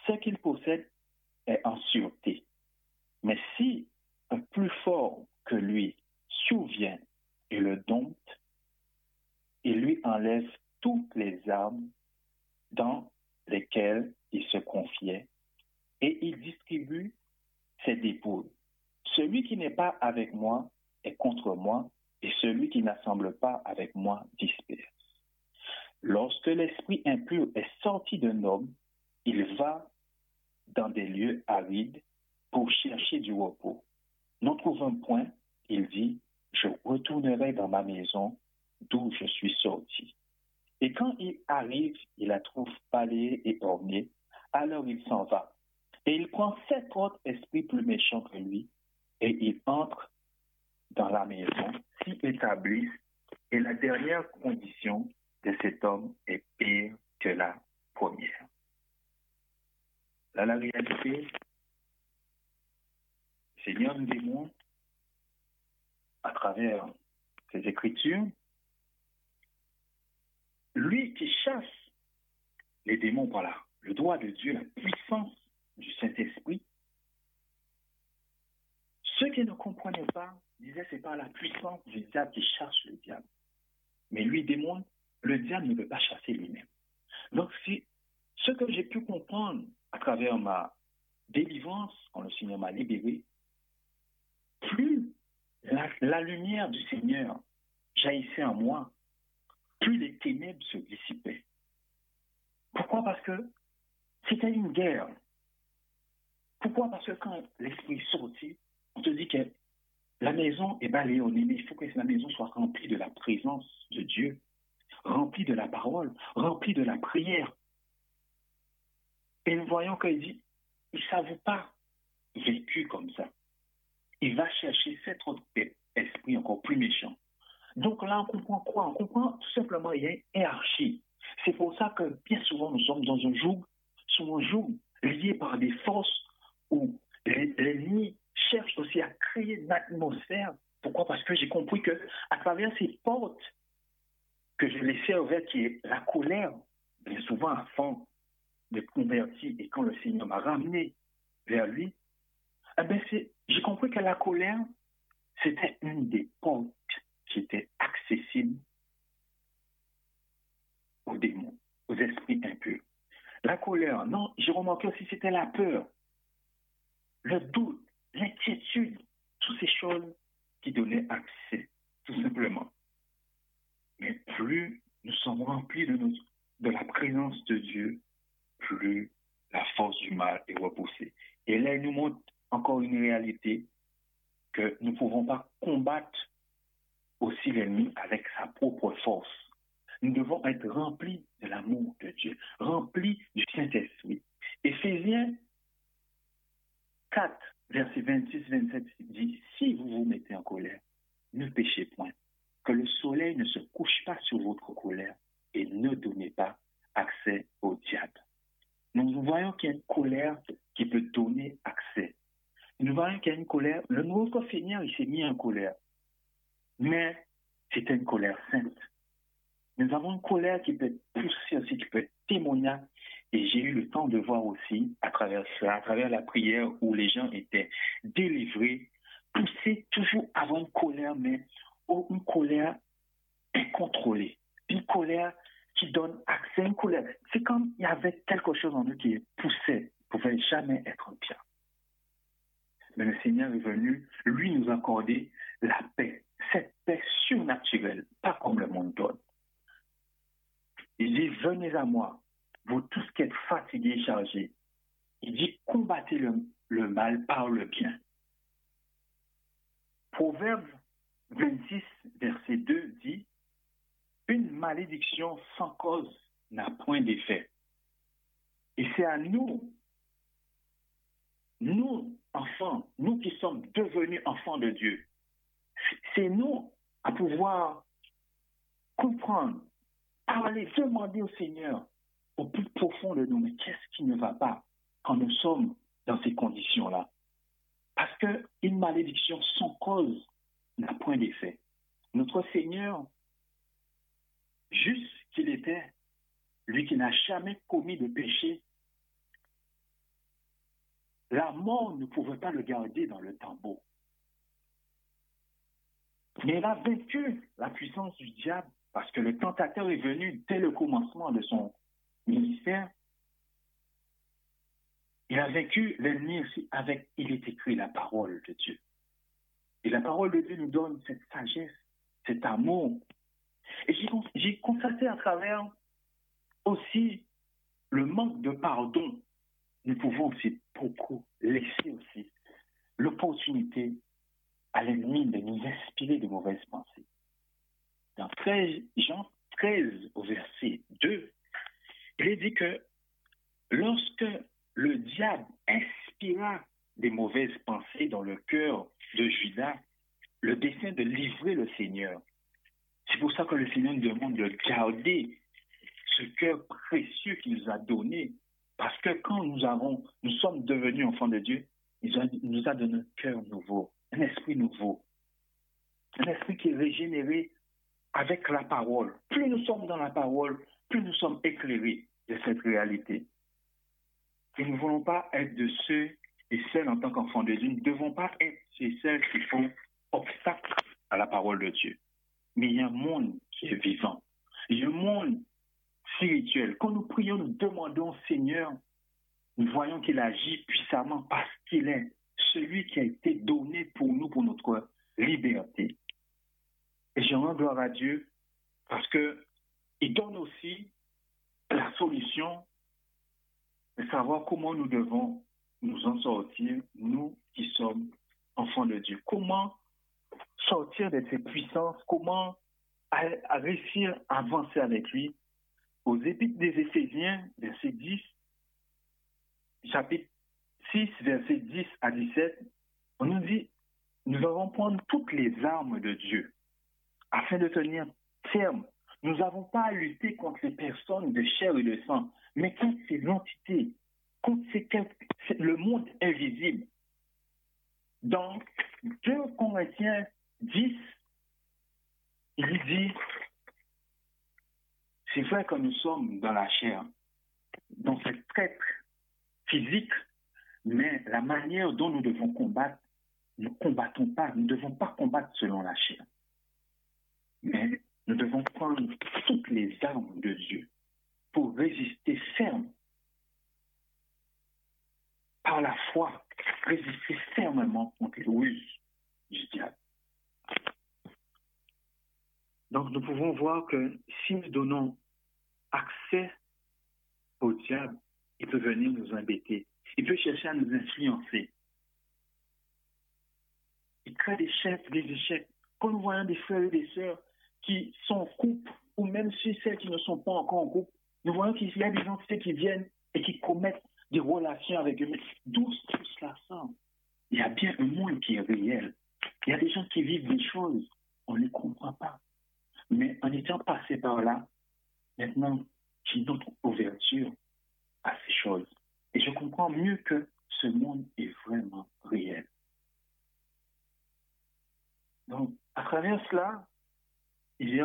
ce qu'il possède est en sûreté. Mais si un plus fort que lui souvient et le dompte, il lui enlève toutes les armes dans lesquelles il se confiait et il distribue ses dépôts. Celui qui n'est pas avec moi est contre moi, et celui qui n'assemble pas avec moi disperse. Lorsque l'esprit impur est sorti d'un homme, il va dans des lieux arides pour chercher du repos. N'en trouvant point, il dit, je retournerai dans ma maison d'où je suis sorti. Et quand il arrive, il la trouve balayée et ornée, alors il s'en va. Et il prend sept autres esprits plus méchants que lui, et il entre dans la maison, s'y établissent, et la dernière condition de cet homme est pire que la première. Là, la réalité, le Seigneur nous démontre à travers ses écritures, lui qui chasse les démons par le droit de Dieu, la puissance du Saint-Esprit, ceux qui ne comprenaient pas disaient c'est pas la puissance du diable qui chasse le diable. Mais lui démontre, le diable ne peut pas chasser lui-même. Donc, si, ce que j'ai pu comprendre à travers ma délivrance, quand le Seigneur m'a libéré, plus la, lumière du Seigneur jaillissait en moi, plus les ténèbres se dissipaient. Pourquoi? Parce que c'était une guerre. Pourquoi? Parce que quand l'esprit sortit, on te dit que la maison est balayée mais il faut que la maison soit remplie de la présence de Dieu, remplie de la parole, remplie de la prière. Et nous voyons qu'il dit, il ne savait pas vécu comme ça. Il va chercher cet autre esprit encore plus méchant. Donc là, on comprend quoi? On comprend tout simplement, il y a une hiérarchie. C'est pour ça que bien souvent, nous sommes dans un joug, sur un joug lié par des forces où l'ennemi cherche aussi à créer une atmosphère. Pourquoi? Parce que j'ai compris que à travers ces portes que je laissais ouvertes, qui est la colère, bien souvent avant de convertir et quand le Seigneur m'a ramené vers lui, eh j'ai compris que la colère, c'était une des portes qui était accessible aux démons, aux esprits impurs. La colère, non, j'ai remarqué aussi c'était la peur, le doute, l'inquiétude, toutes ces choses qui donnaient accès, tout simplement. Mais plus nous sommes remplis de, la présence de Dieu, plus la force du mal est repoussée. Et là, il nous montre encore une réalité que nous ne pouvons pas combattre aussi l'ennemi avec sa propre force. Nous devons être remplis de l'amour de Dieu, remplis du Saint-Esprit. Éphésiens 4, verset 26-27 dit, si vous vous mettez en colère, ne péchez point, que le soleil ne se couche pas sur votre colère et ne donnez pas accès au diable. Nous voyons qu'il y a une colère qui peut donner accès. Nous voyons qu'il y a une colère. Le nouveau Seigneur, il s'est mis en colère. Mais c'était une colère sainte. Nous avons une colère qui peut être poussée aussi, qui peut être témoignable et j'ai eu le temps de voir aussi, à travers cela, à travers la prière où les gens étaient délivrés, pousser toujours avant une colère, mais une colère incontrôlée, une colère qui donne accès à une colère. C'est comme il y avait quelque chose en nous qui poussait, ne pouvait jamais être bien. Mais le Seigneur est venu, lui, nous accorder la paix, cette paix surnaturelle, pas comme le monde donne. Il dit, venez à moi, vous tous qui êtes fatigués et chargés. Il dit, combattez le, le mal par le bien. Proverbe 26, verset 2 dit, une malédiction sans cause n'a point d'effet. Et c'est à nous, nous, enfants, nous qui sommes devenus enfants de Dieu, c'est nous à pouvoir comprendre, parler, demander au Seigneur au plus profond de nous, mais qu'est-ce qui ne va pas quand nous sommes dans ces conditions-là? Parce qu'une malédiction sans cause n'a point d'effet. Notre Seigneur, juste qu'il était, lui qui n'a jamais commis de péché, la mort ne pouvait pas le garder dans le tambour. Mais il a vaincu la puissance du diable parce que le tentateur est venu dès le commencement de son ministère. Il a vaincu l'ennemi aussi avec, il est écrit, la parole de Dieu. Et la parole de Dieu nous donne cette sagesse, cet amour. Et j'ai constaté à travers aussi le manque de pardon. Nous pouvons aussi beaucoup laisser aussi l'opportunité à l'ennemi de nous inspirer de mauvaises pensées. Dans 13, Jean 13 au verset 2, il est dit que lorsque le diable inspira des mauvaises pensées dans le cœur de Judas, le dessein de livrer le Seigneur. C'est pour ça que le Seigneur nous demande de garder ce cœur précieux qu'il nous a donné. Parce que quand nous avons, nous sommes devenus enfants de Dieu, il nous a donné un cœur nouveau, un esprit nouveau, un esprit qui est régénéré avec la parole. Plus nous sommes dans la parole, plus nous sommes éclairés de cette réalité. Et nous ne voulons pas être de ceux et celles en tant qu'enfants de Dieu. Nous ne devons pas être et celles qui font obstacle à la parole de Dieu. Mais il y a un monde qui est vivant. Il y a un monde spirituel. Quand nous prions, nous demandons Seigneur, nous voyons qu'il agit puissamment parce qu'il est celui qui a été donné pour nous, pour notre liberté. Et je rends gloire à Dieu parce qu'il donne aussi la solution de savoir comment nous devons nous en sortir, nous qui sommes enfants de Dieu. Comment sortir de ses puissances, comment réussir à avancer avec lui? Aux Épîtres des Éphésiens, verset 10, chapitre 6, verset 10 à 17, on nous dit, nous devons prendre toutes les armes de Dieu afin de tenir ferme. Nous n'avons pas à lutter contre les personnes de chair et de sang, mais contre ces entités, ces, le monde invisible. Donc, 2 Corinthiens 10, il dit, c'est vrai que nous sommes dans la chair, dans cette traite physique, mais la manière dont nous devons combattre, nous ne combattons pas, nous ne devons pas combattre selon la chair. Mais nous devons prendre toutes les armes de Dieu pour résister ferme par la foi, résister fermement contre ruses du diable. Donc nous pouvons voir que si nous donnons accès au diable, il peut venir nous embêter. Il peut chercher à nous influencer. Il crée des chefs, des échecs. Quand nous voyons des frères et des sœurs qui sont en couple, ou même si celles qui ne sont pas encore en couple, nous voyons qu'il y a des entités qui viennent et qui commettent des relations avec eux. D'où tout cela sort? Il y a bien un monde qui est réel. Il y a des gens qui vivent des choses, on ne les comprend pas. Mais en étant passé par là, maintenant, j'ai une autre ouverture à ces choses. Et je comprends mieux que ce monde est vraiment réel. Donc, à travers cela, il y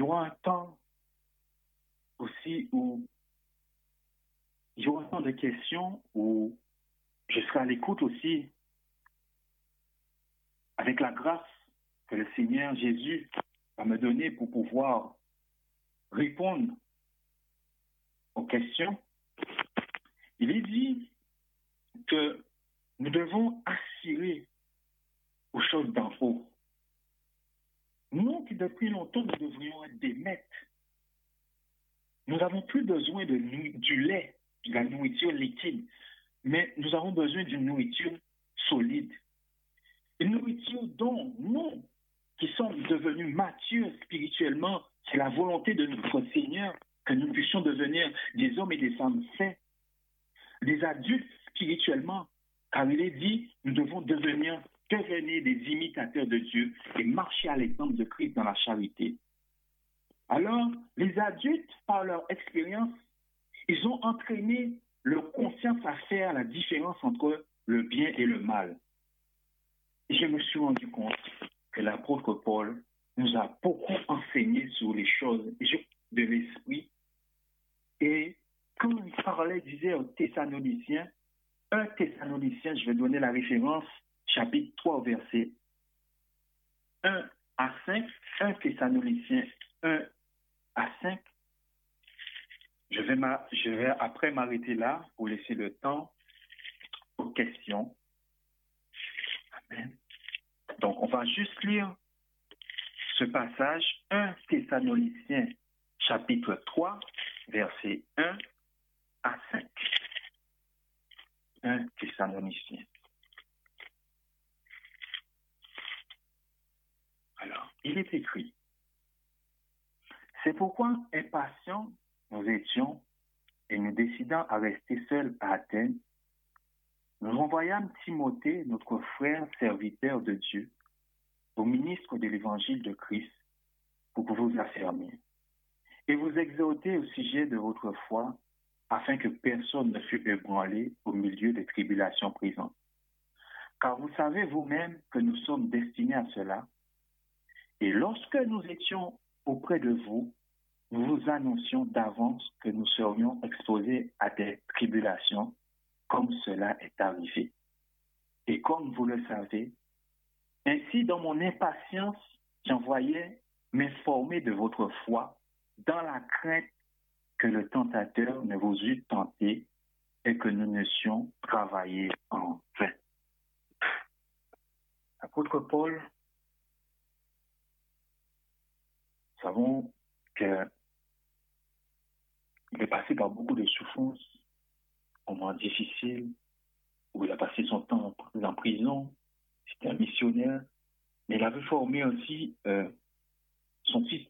aura un temps aussi où il y un temps de questions où je serai à l'écoute aussi avec la grâce que le Seigneur Jésus va me donner pour pouvoir répondre aux questions, il est dit que nous devons aspirer aux choses d'en haut. Nous qui depuis longtemps nous devrions être des maîtres. Nous n'avons plus besoin de du lait, de la nourriture liquide, mais nous avons besoin d'une nourriture solide. Une nourriture dont nous, qui sommes devenus matures spirituellement, c'est la volonté de notre Seigneur que nous puissions devenir des hommes et des femmes saints, des adultes spirituellement, car il est dit, nous devons devenir, devenir des imitateurs de Dieu et marcher à l'exemple de Christ dans la charité. Alors, les adultes, par leur expérience, ils ont entraîné leur conscience à faire la différence entre le bien et le mal. Et je me suis rendu compte que l'apôtre Paul nous a beaucoup enseigné sur les choses de l'esprit. Et quand il parlait, disait aux Thessaloniciens, un Thessaloniciens, je vais donner la référence, chapitre 3, verset 1 à 5, un Thessaloniciens 1 à 5. Je vais, après m'arrêter là pour laisser le temps aux questions. Amen. Donc, on va juste lire ce passage, 1 Thessaloniciens, chapitre 3, verset 1 à 5. 1 Thessaloniciens. Alors, il est écrit, c'est pourquoi, impatients, nous étions et nous décidant à rester seuls à Athènes, nous envoyâmes Timothée, notre frère serviteur de Dieu, au ministre de l'évangile de Christ, pour que vous affermiez et vous exhorter au sujet de votre foi, afin que personne ne fût ébranlé au milieu des tribulations présentes. Car vous savez vous-même que nous sommes destinés à cela. Et lorsque nous étions auprès de vous, nous vous annoncions d'avance que nous serions exposés à des tribulations comme cela est arrivé. Et comme vous le savez, ainsi dans mon impatience, j'envoyais m'informer de votre foi dans la crainte que le tentateur ne vous eût tenté et que nous n'eussions travaillé en vain. Apôtre Paul, savons qu'il est passé par beaucoup de souffrances moment difficile, où il a passé son temps en prison, c'était un missionnaire, mais il avait formé aussi euh, son fils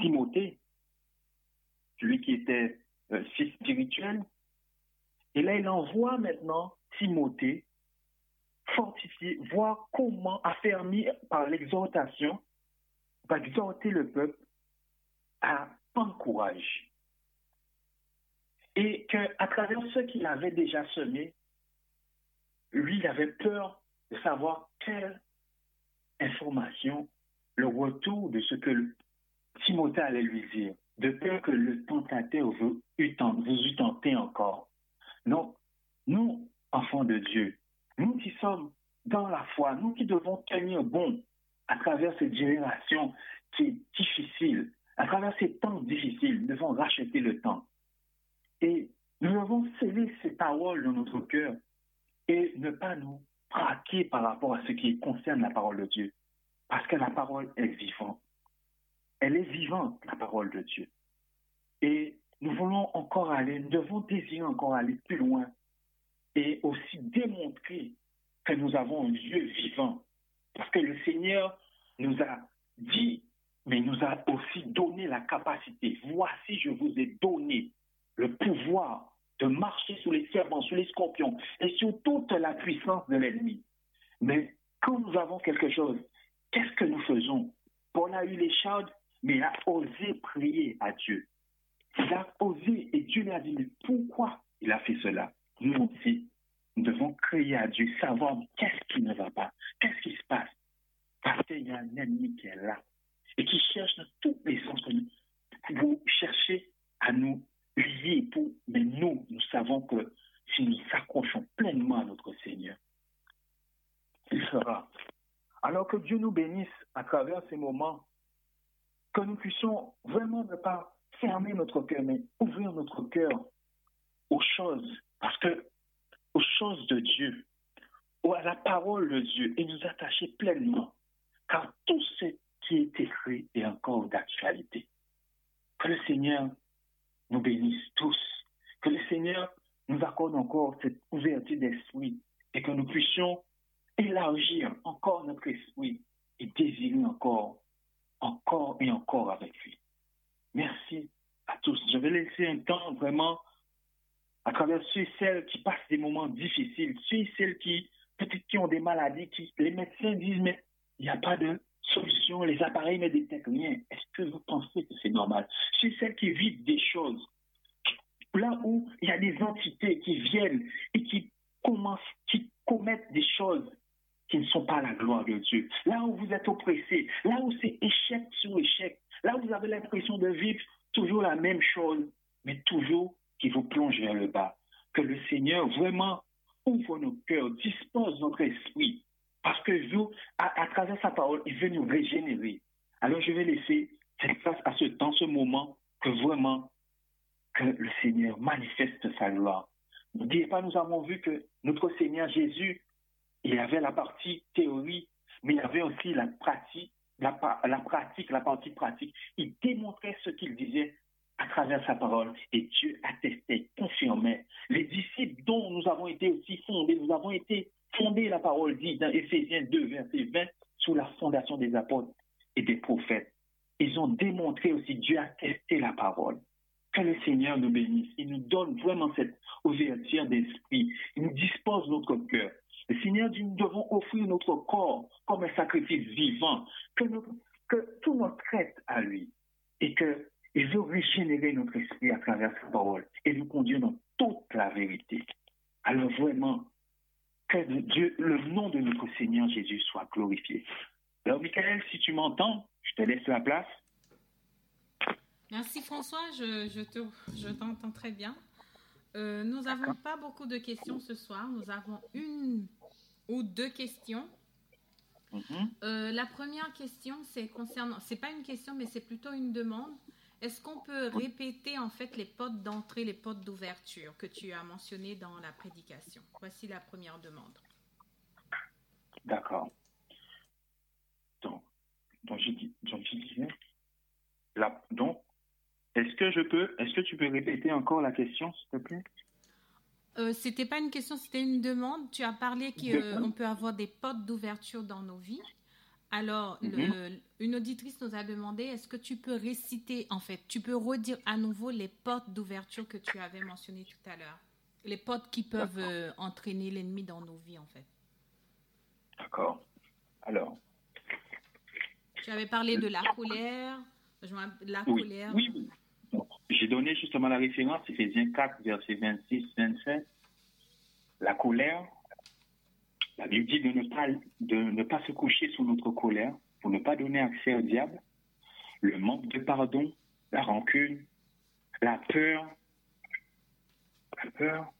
Timothée, celui qui était euh, fils spirituel. Et là, il envoie maintenant Timothée fortifier, voir comment affermir par l'exhortation, va exhorter le peuple à prendre courage et qu'à travers ce qu'il avait déjà semé, lui, il avait peur de savoir quelle information, le retour de ce que Timothée allait lui dire, de peur que le tentateur vous eût tenté encore. Donc, nous, enfants de Dieu, nous qui sommes dans la foi, nous qui devons tenir bon à travers cette génération qui est difficile, à travers ces temps difficiles, nous devons racheter le temps. Et nous devons sceller ces paroles dans notre cœur et ne pas nous braquer par rapport à ce qui concerne la parole de Dieu. Parce que la parole est vivante. Elle est vivante, la parole de Dieu. Et nous voulons encore aller, nous devons désirer encore aller plus loin et aussi démontrer que nous avons un Dieu vivant. Parce que le Seigneur nous a dit, mais nous a aussi donné la capacité. Voici, je vous ai donné le pouvoir de marcher sous les serpents, sous les scorpions et sur toute la puissance de l'ennemi. Mais quand nous avons quelque chose, qu'est-ce que nous faisons? Paul a eu les chaudes, mais il a osé prier à Dieu. Il a osé et Dieu lui a dit, mais pourquoi il a fait cela? Nous aussi, nous devons crier à Dieu, savoir qu'est-ce qui ne va pas, qu'est-ce qui se passe. Parce qu'il y a un ennemi qui est là et qui cherche dans tous les sens. Vous cherchez à nous liés pour, mais nous, nous savons que si nous s'accrochons pleinement à notre Seigneur, il sera. Alors que Dieu nous bénisse à travers ces moments que nous puissions vraiment ne pas fermer notre cœur, mais ouvrir notre cœur aux choses, parce que aux choses de Dieu, ou à la parole de Dieu, et nous attacher pleinement, car tout ce qui est écrit est encore d'actualité. Que le Seigneur nous bénisse tous, que le Seigneur nous accorde encore cette ouverture d'esprit et que nous puissions élargir encore notre esprit et désirer encore, encore et encore avec lui. Merci à tous. Je vais laisser un temps vraiment à travers ceux et celles qui passent des moments difficiles, ceux et celles qui peut-être qui ont des maladies, qui les médecins disent mais il n'y a pas de solution, les appareils ne détectent rien. Est-ce que vous pensez que c'est normal? Et celles qui vivent des choses, là où il y a des entités qui viennent et qui commencent, qui commettent des choses qui ne sont pas la gloire de Dieu. Là où vous êtes oppressé, là où c'est échec sur échec, là où vous avez l'impression de vivre toujours la même chose, mais toujours qui vous plonge vers le bas. Que le Seigneur vraiment ouvre nos cœurs, dispose notre esprit, parce que vous, à, travers sa parole, il veut nous régénérer. Alors je vais laisser cette place à ce temps, ce moment, que vraiment que le Seigneur manifeste sa gloire. N'oubliez pas, nous avons vu que notre Seigneur Jésus, il avait la partie théorie, mais il avait aussi la pratique, la, la pratique, la partie pratique. Il démontrait ce qu'il disait à travers sa parole et Dieu attestait, confirmait. Les disciples dont nous avons été aussi fondés, nous avons été fondés, la parole dit dans Éphésiens 2, verset 20, sous la fondation des apôtres et des prophètes. Ils ont démontré aussi, Dieu a testé la parole. Que le Seigneur nous bénisse. Il nous donne vraiment cette ouverture d'esprit. Il nous dispose notre cœur. Le Seigneur dit, nous devons offrir notre corps comme un sacrifice vivant, que, que tout notre être à lui. Et que il veut régénérer notre esprit à travers sa parole et nous conduire dans toute la vérité. Alors vraiment, que Dieu, le nom de notre Seigneur Jésus soit glorifié. Alors, Michael, si tu m'entends, je te laisse la place. Merci François, je, je t'entends très bien. Euh, nous n'avons pas beaucoup de questions ce soir. Nous avons une ou deux questions. Mm-hmm. Euh, la première question, c'est concernant, c'est pas une question, mais c'est plutôt une demande. Est-ce qu'on peut répéter en fait les potes d'entrée, les potes d'ouverture que tu as mentionné dans la prédication? Voici la première demande. D'accord. Donc, donc, je, disais, donc, est-ce que je peux, est-ce que tu peux répéter encore la question, s'il te plaît? Euh, C'était pas une question, c'était une demande. Tu as parlé qu'on peut avoir des potes d'ouverture dans nos vies. Alors, mhm. une auditrice nous a demandé, est-ce que tu peux réciter, en fait, tu peux redire à nouveau les portes d'ouverture que tu avais mentionnées tout à l'heure? Les portes qui peuvent euh, entraîner l'ennemi dans nos vies, en fait. D'accord. Alors. Tu avais parlé de la colère, la oui, colère. Oui, oui. J'ai donné justement la référence, Ephésiens 4, verset 26, 27. La colère, la Bible dit de ne, pas, se coucher sous notre colère pour ne pas donner accès au diable. Le manque de pardon, la rancune, la peur, la peur,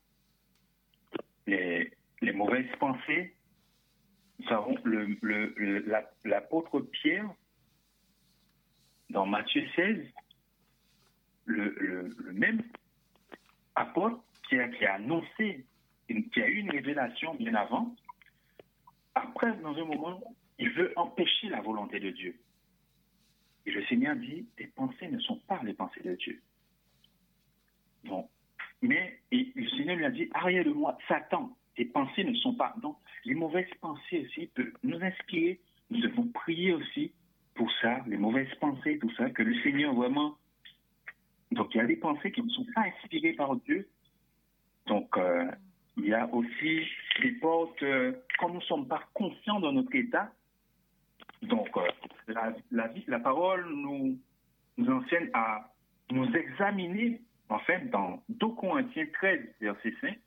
les, mauvaises pensées. Nous avons l'apôtre Pierre, dans Matthieu 16, le, même apôtre qui a annoncé, qui a eu une révélation bien avant, après, dans un moment, il veut empêcher la volonté de Dieu. Et le Seigneur dit, tes pensées ne sont pas les pensées de Dieu. Bon. Mais le Seigneur lui a dit, arrière de moi, Satan, tes pensées ne sont pas. Donc, les mauvaises pensées aussi peuvent nous inspirer. Nous devons prier aussi pour ça, les mauvaises pensées, tout ça, que le Seigneur vraiment. Donc, il y a des pensées qui ne sont pas inspirées par Dieu. Donc, euh, il y a aussi des portes, euh, quand nous ne sommes pas conscients de notre état, donc euh, la, la, la, parole nous, nous enseigne à nous examiner, en fait, dans 2 Corinthiens 13, verset 5,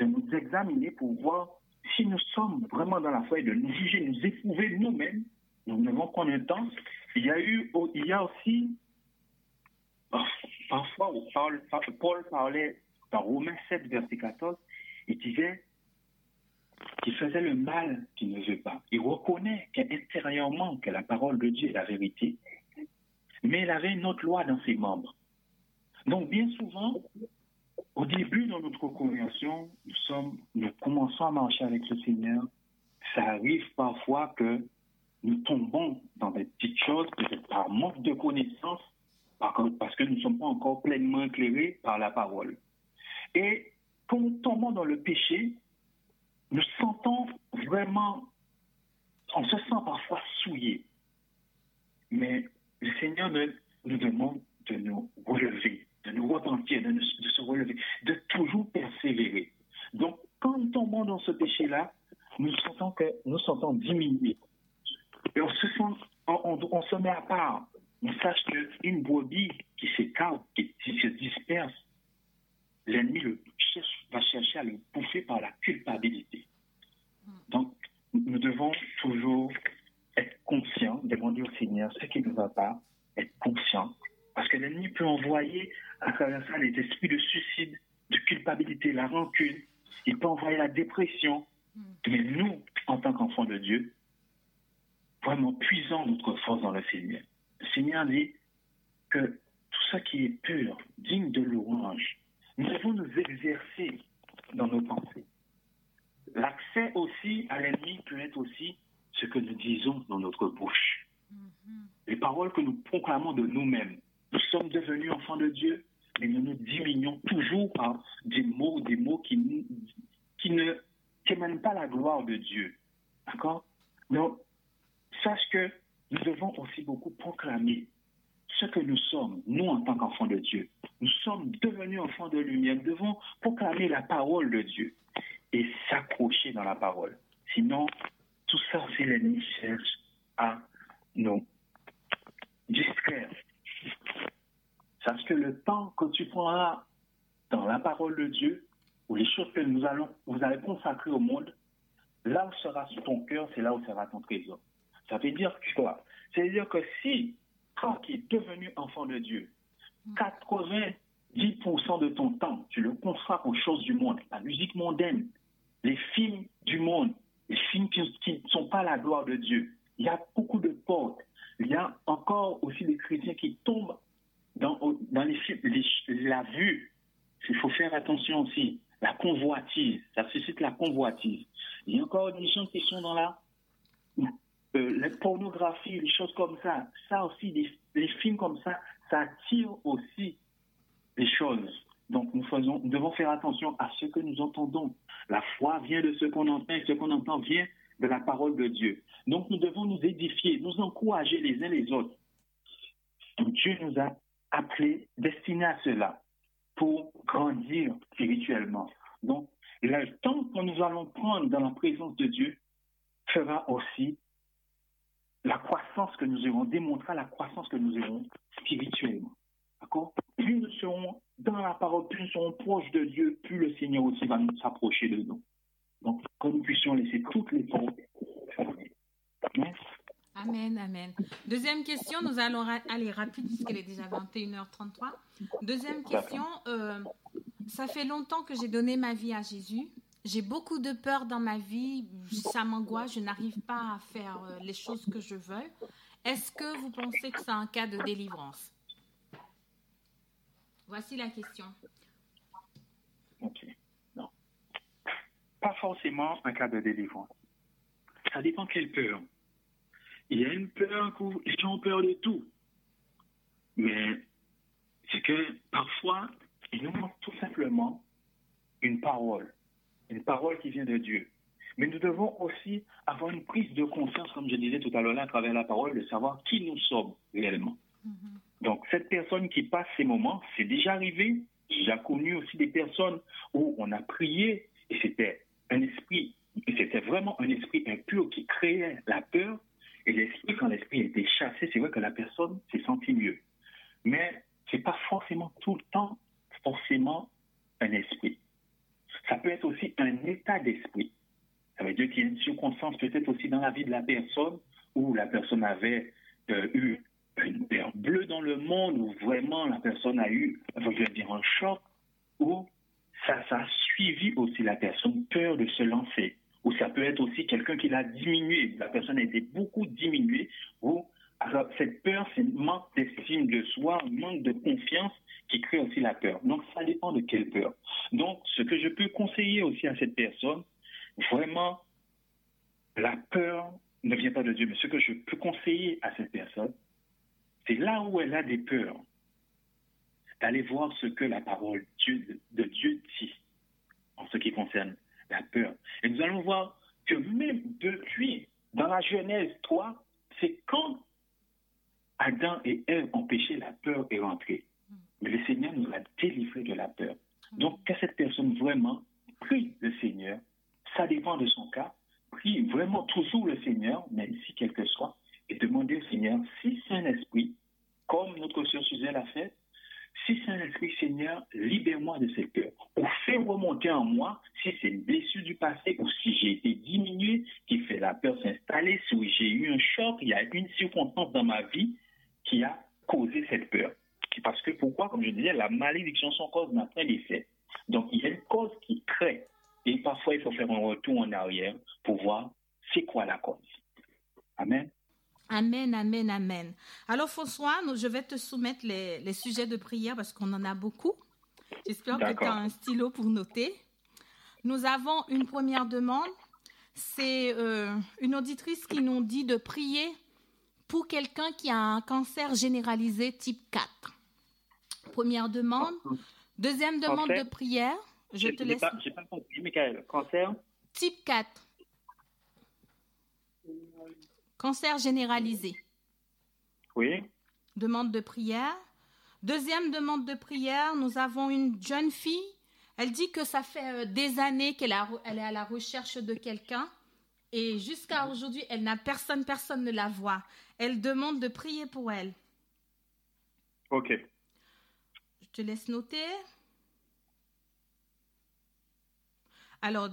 de nous examiner pour voir si nous sommes vraiment dans la foi et de nous juger, nous éprouver nous-mêmes. Nous devons prendre un temps. Il y a eu, il y a aussi, oh, parfois, Paul, Paul parlait dans Romains 7, verset 14, il disait qu'il faisait le mal qu'il ne veut pas. Il reconnaît qu'intérieurement que la parole de Dieu est la vérité. mais il avait une autre loi dans ses membres. Donc, bien souvent, au début de notre conversion, nous, nous commençons à marcher avec le Seigneur. Ça arrive parfois que nous tombons dans des petites choses, peut-être par manque de connaissances, parce que nous ne sommes pas encore pleinement éclairés par la parole. Et quand nous tombons dans le péché, nous sentons vraiment, on se sent parfois souillé. Mais le Seigneur nous demande de nous relever, de nous repentir, de, se relever, de toujours persévérer. Donc, quand nous tombons dans ce péché-là, nous sentons que nous sentons diminuer. Et on se sent, on, se met à part. On sache qu'une brebis qui s'écarte, qui, qui se disperse, l'ennemi va chercher à le bouffer par la culpabilité. Donc, nous devons toujours être conscients, demander au Seigneur ce qui ne va pas, être conscients. Parce que l'ennemi peut envoyer à travers ça les esprits de suicide, de culpabilité, la rancune. Il peut envoyer la dépression. Mais nous, en tant qu'enfants de Dieu, vraiment puisons notre force dans le Seigneur. Le Seigneur dit que tout ce qui est pur, digne de louange, nous devons nous exercer dans nos pensées. L'accès aussi à l'ennemi peut être aussi ce que nous disons dans notre bouche. Mm-hmm. Les paroles que nous proclamons de nous-mêmes. Nous sommes devenus enfants de Dieu, mais nous nous diminuons toujours par des mots, des mots qui, qui ne pas la gloire de Dieu. D'accord? Donc, sache que nous devons aussi beaucoup proclamer ce que nous sommes, nous en tant qu'enfants de Dieu. Nous sommes devenus enfants de lumière. Nous devons proclamer la parole de Dieu et s'accrocher dans la parole. Sinon, tout ça, c'est l'ennemi cherche à nous distraire. Sache que le temps que tu prendras dans la parole de Dieu, ou les choses que nous allons, vous allez consacrer au monde, là où sera ton cœur, c'est là où sera ton trésor. Ça veut dire quoi? C'est-à-dire que si quand tu es devenu enfant de Dieu, 90% de ton temps, tu le consacres aux choses du monde, la musique mondaine, les films du monde, les films qui ne sont pas la gloire de Dieu. Il y a beaucoup de portes. Il y a encore aussi des chrétiens qui tombent dans, dans les films, la vue. Il faut faire attention aussi. La convoitise, ça suscite la convoitise. Il y a encore des gens qui sont dans la euh, la pornographie, les choses comme ça, ça aussi, les, films comme ça, ça attire aussi les choses. Donc nous devons faire attention à ce que nous entendons. La foi vient de ce qu'on entend et ce qu'on entend vient de la parole de Dieu. Donc nous devons nous édifier, nous encourager les uns les autres. Dieu nous a appelés, destinés à cela, pour grandir spirituellement. Donc le temps que nous allons prendre dans la présence de Dieu fera aussi la croissance que nous aurons, démontrera la croissance que nous aurons spirituellement. D'accord? Plus nous serons dans la parole, plus nous serons proches de Dieu, plus le Seigneur aussi va nous s'approcher de nous. Donc, que nous puissions laisser toutes les portes fermées. Amen, amen. Deuxième question, nous allons aller rapide puisqu'il est déjà 21h33. Deuxième question, euh, ça fait longtemps que j'ai donné ma vie à Jésus. J'ai beaucoup de peur dans ma vie, ça m'angoisse, je n'arrive pas à faire euh, les choses que je veux. Est-ce que vous pensez que c'est un cas de délivrance? Voici la question. Ok, non. Pas forcément un cas de délivrance. Ça dépend quelle peur. Il y a une peur les gens ont peur de tout. Mais c'est que parfois, il nous manque tout simplement une parole une parole qui vient de Dieu. Mais nous devons aussi avoir une prise de conscience, comme je disais tout à l'heure, à travers la parole, de savoir qui nous sommes réellement. Mm-hmm. Donc, cette personne qui passe ces moments, c'est déjà arrivé. J'ai connu aussi des personnes où on a prié et c'était un esprit, c'était vraiment un esprit impur qui créait la peur. Et l'esprit, quand l'esprit était chassé, c'est vrai que la personne s'est sentie mieux. Mais c'est pas forcément tout le temps forcément un esprit. Ça peut être aussi un état d'esprit. Ça veut dire qu'il y a une circonstance peut-être aussi dans la vie de la personne où la personne avait euh, eu une peur bleue dans le monde, où vraiment la personne a eu, dire, un choc, ça, ça a suivi aussi la personne, peur de se lancer. Ou ça peut être aussi quelqu'un qui l'a diminué, la personne a été beaucoup diminuée, ou a Alors, cette peur, c'est un manque d'estime de soi, manque de confiance qui crée aussi la peur. Donc, ça dépend de quelle peur. Donc, ce que je peux conseiller aussi à cette personne, vraiment, la peur ne vient pas de Dieu, mais ce que je peux conseiller à cette personne, c'est là où elle a des peurs, d'aller voir ce que la parole de Dieu dit en ce qui concerne la peur. Et nous allons voir que même depuis, dans la Genèse 3, c'est quand Adam et Ève ont péché, la peur est rentrée. Mais le Seigneur nous a délivrés de la peur. Donc, que cette personne vraiment prie le Seigneur, ça dépend de son cas, prie vraiment toujours le Seigneur, même si quel que soit, et demander au Seigneur si c'est un esprit, comme notre sœur Suzanne l'a fait, si c'est un esprit, Seigneur, libère-moi de cette peur. Ou fais remonter en moi si c'est une blessure du passé ou si j'ai été diminué qui fait la peur s'installer, si j'ai eu un choc, il y a une circonstance dans ma vie qui a causé cette peur. Parce que pourquoi, comme je disais, la malédiction, son cause n'a pas d'effet. Donc, il y a une cause qui crée. Et parfois, il faut faire un retour en arrière pour voir c'est quoi la cause. Amen. Amen, amen, amen. Alors François, je vais te soumettre les, sujets de prière parce qu'on en a beaucoup. J'espère que tu as un stylo pour noter. Nous avons une première demande. C'est euh, une auditrice qui nous dit de prier pour quelqu'un qui a un cancer généralisé type 4. Première demande. Deuxième demande de prière. Je te laisse. J'ai pas, pas compris, Michael. Cancer Type 4. Cancer généralisé. Oui. Demande de prière. Deuxième demande de prière, nous avons une jeune fille. Elle dit que ça fait euh, des années qu'elle est à la recherche de quelqu'un et jusqu'à aujourd'hui, elle n'a personne, personne ne la voit. Elle demande de prier pour elle. Ok. Je te laisse noter. Alors,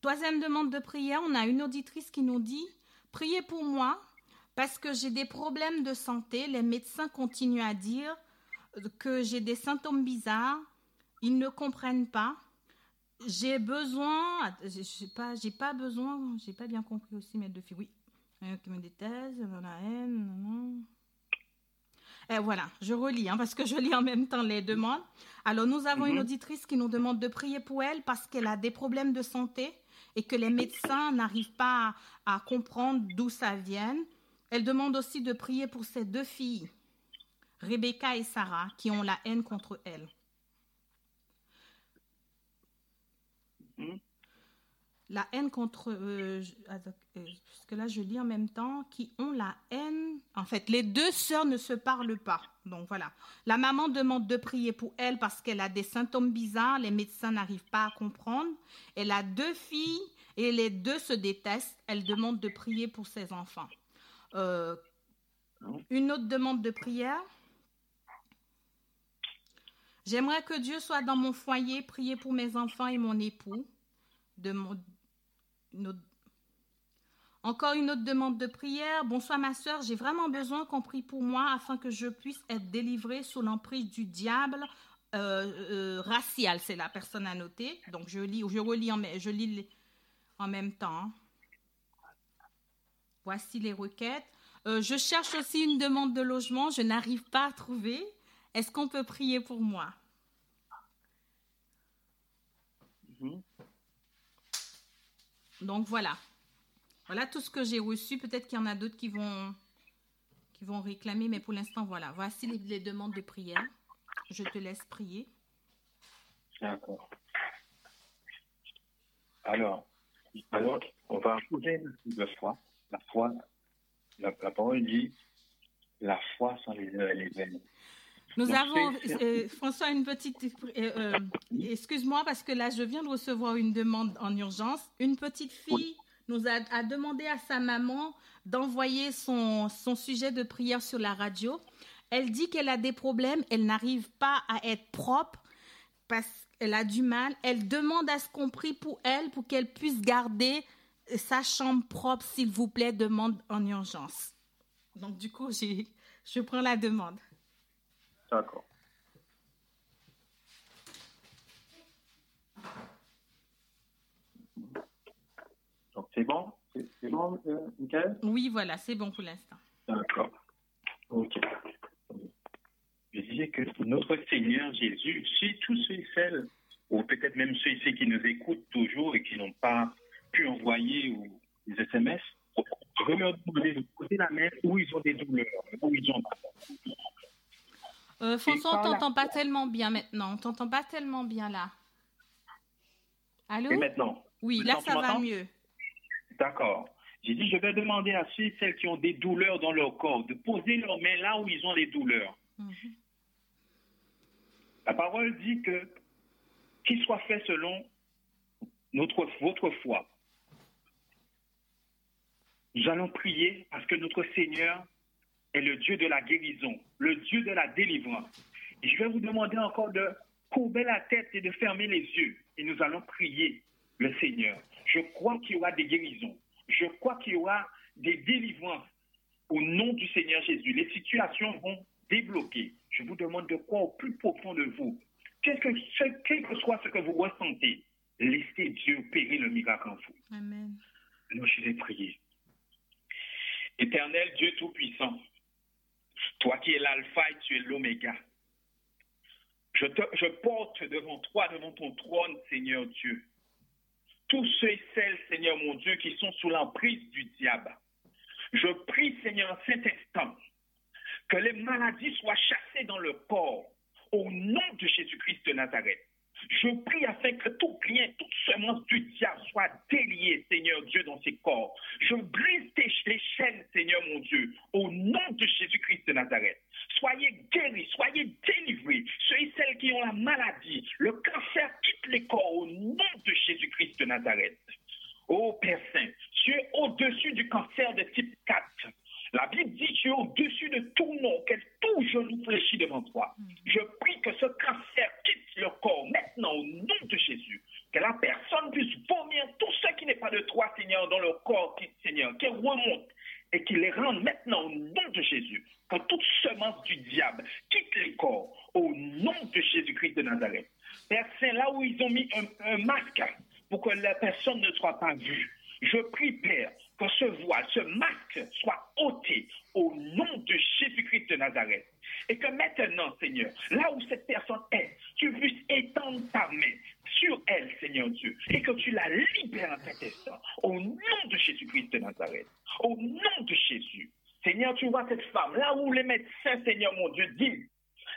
troisième demande de prière, on a une auditrice qui nous dit Priez pour moi parce que j'ai des problèmes de santé. Les médecins continuent à dire que j'ai des symptômes bizarres. Ils ne comprennent pas. J'ai besoin, j'ai pas, j'ai pas besoin, j'ai pas bien compris aussi mes deux filles. Oui, qui me déteste, la haine, Et voilà, je relis hein, parce que je lis en même temps les demandes. Alors nous avons une mhm. auditrice qui nous demande de prier pour elle parce qu'elle a des problèmes de santé et que les médecins n'arrivent pas à, comprendre d'où ça vient. Elle demande aussi de prier pour ses deux filles, Rebecca et Sarah, qui ont la haine contre elle. Hmm? La haine contre, euh, euh, parce que là je lis en même temps, qui ont la haine. En fait, les deux sœurs ne se parlent pas. Donc voilà. La maman demande de prier pour elle parce qu'elle a des symptômes bizarres, les médecins n'arrivent pas à comprendre. Elle a deux filles et les deux se détestent. Elle demande de prier pour ses enfants. Euh, une autre demande de prière? J'aimerais que Dieu soit dans mon foyer, prier pour mes enfants et mon époux. Encore une autre demande de prière. Bonsoir ma soeur, j'ai vraiment besoin qu'on prie pour moi afin que je puisse être délivrée sous l'emprise du diable euh, euh, racial. C'est la personne à noter. Donc je lis, je relis, en, je lis en même temps. Voici les requêtes. Euh, je cherche aussi une demande de logement. Je n'arrive pas à trouver. Est-ce qu'on peut prier pour moi? Mhm. Donc voilà. Voilà tout ce que j'ai reçu. Peut-être qu'il y en a d'autres qui vont, qui vont réclamer, mais pour l'instant, voilà. Voici les, demandes de prière. Je te laisse prier. D'accord. Alors, alors, on va poser la foi. La foi, la, la parole dit la foi sans les les veines. Nous avons, euh, François, une petite... Euh, euh, excuse-moi parce que là, je viens de recevoir une demande en urgence. Une petite fille nous a, a, demandé à sa maman d'envoyer son, son sujet de prière sur la radio. Elle dit qu'elle a des problèmes, elle n'arrive pas à être propre parce qu'elle a du mal. Elle demande à ce qu'on prie pour elle, pour qu'elle puisse garder sa chambre propre, s'il vous plaît, demande en urgence. Donc, du coup, je prends la demande. D'accord. Donc c'est bon? C'est bon, euh, Oui, voilà, c'est bon pour l'instant. D'accord. Ok. Je disais que notre Seigneur Jésus, si tous ceux et celles, ou peut-être même ceux et qui nous écoutent toujours et qui n'ont pas pu envoyer des SMS, je leur demander de poser la main où ils ont des douleurs, où ils ont euh, François, on t'entend pas tellement bien maintenant. On t'entend pas tellement bien là. Allô? Et maintenant? Oui, là ça va mieux. D'accord. J'ai dit, je vais demander à ceux et celles qui ont des douleurs dans leur corps de poser leurs mains là où ils ont des douleurs. Mhm. La parole dit que qu'il soit fait selon notre, votre foi. Nous allons prier parce que notre Seigneur est le Dieu de la guérison, le Dieu de la délivrance. Et je vais vous demander encore de courber la tête et de fermer les yeux. Et nous allons prier le Seigneur. Je crois qu'il y aura des guérisons. Je crois qu'il y aura des délivrances au nom du Seigneur Jésus. Les situations vont débloquer. Je vous demande de croire au plus profond de vous. Quel que, quel que soit ce que vous ressentez, laissez Dieu opérer le miracle en vous. Amen. Alors je vais prier. Éternel Dieu Tout-Puissant, toi qui es l'alpha et tu es l'oméga, je, porte devant toi, devant ton trône, Seigneur Dieu, tous ceux et celles, Seigneur mon Dieu, qui sont sous l'emprise du diable. Je prie, Seigneur, en cet instant, que les maladies soient chassées dans le corps au nom de Jésus-Christ de Nazareth. Je prie afin que tout bien, toute semence du diable soit déliée, Seigneur Dieu, dans ces corps. Je brise les chaînes, Seigneur mon Dieu, au nom de Jésus-Christ de Nazareth. Soyez guéris, soyez délivrés. Ceux et celles qui ont la maladie, le cancer quitte les corps au nom de Jésus-Christ de Nazareth. Ô Père Saint, tu es au-dessus du cancer de type 4. La Bible dit que tu es au-dessus de tout nom, que tout genou fléchit devant toi. Mm. Je prie que ce cancer le corps maintenant au nom de Jésus. Que la personne puisse vomir tout ce qui n'est pas de toi, Seigneur, dans le corps, Seigneur, qu'elle remonte et qu'il les rende maintenant au nom de Jésus. Que toute semence du diable quitte les corps au nom de Jésus-Christ de Nazareth. Père là où ils ont mis un masque pour que la personne ne soit pas vue, je prie, Père, que ce voile, ce masque soit ôté au nom de Jésus-Christ de Nazareth. Et que maintenant, Seigneur, là où cette personne est, tu puisses étendre ta main sur elle, Seigneur Dieu, et que tu la libères en cet instant, au nom de Jésus-Christ de Nazareth, au nom de Jésus. Seigneur, tu vois cette femme, là où les médecins, Seigneur mon Dieu, disent,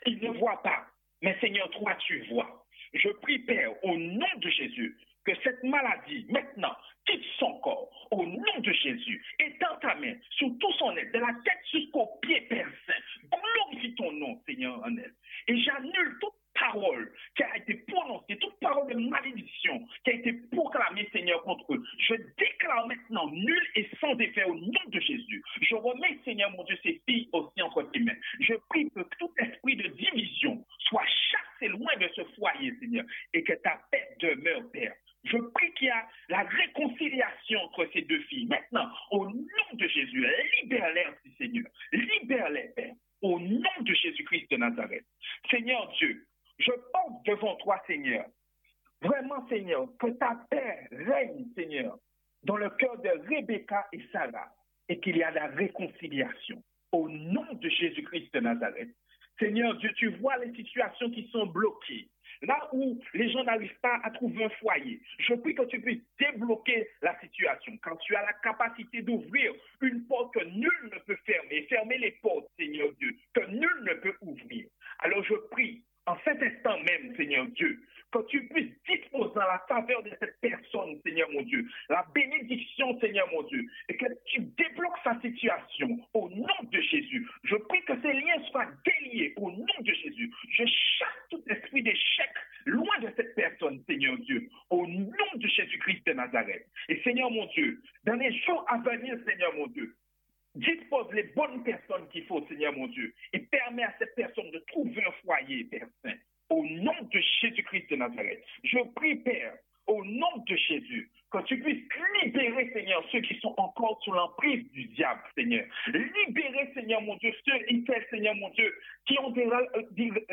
ils ne voient pas, mais Seigneur, toi, tu vois. Je prie, Père, au nom de Jésus, que cette maladie, maintenant, quitte son corps au nom de Jésus. Étends ta main sur tout son être, de la tête jusqu'au pied, Père Saint. Glorifie ton nom, Seigneur, en elle. Et j'annule toute parole qui a été prononcée, toute parole de malédiction qui a été proclamée, Seigneur, contre eux. Je déclare maintenant nul et sans effet au nom de Jésus. Je remets, Seigneur, mon Dieu, ces filles aussi entre tes mains. Je prie que tout esprit de division soit chassé loin de ce foyer, Seigneur, et que ta paix demeure, Père. Je prie qu'il y a la réconciliation entre ces deux filles. Maintenant, au nom de Jésus, libère-les, Seigneur. Libère-les, Père. Au nom de Jésus-Christ de Nazareth. Seigneur Dieu, je porte devant toi, Seigneur. Vraiment, Seigneur, que ta paix règne, Seigneur, dans le cœur de Rebecca et Sarah, et qu'il y a la réconciliation. Au nom de Jésus-Christ de Nazareth. Seigneur Dieu, tu vois les situations qui sont bloquées. Là où les gens n'arrivent pas à trouver un foyer, je prie que tu puisses débloquer la situation. Quand tu as la capacité d'ouvrir une porte que nul ne peut fermer, fermer les portes, Seigneur Dieu, que nul ne peut ouvrir. Alors je prie en cet instant même, Seigneur Dieu, que tu puisses disposer à la faveur de cette personne, Seigneur mon Dieu, la bénédiction, Seigneur mon Dieu, et que tu débloques sa situation au nom de Jésus. Je prie que ces liens soient déliés au nom de Jésus. Je chasse tout esprit d'échec loin de cette personne, Seigneur Dieu, au nom de Jésus-Christ de Nazareth. Et Seigneur mon Dieu, dans les jours à venir, Seigneur mon Dieu, dispose les bonnes personnes qu'il faut, Seigneur mon Dieu, et permet à cette personne de trouver un foyer, Père Saint, au nom de Jésus-Christ de Nazareth. Je prie, Père, au nom de Jésus, que tu puisses libérer, Seigneur, ceux qui sont encore sous l'emprise du diable, Seigneur. Libérer, Seigneur mon Dieu, ceux et celles, Seigneur mon Dieu, qui ont des,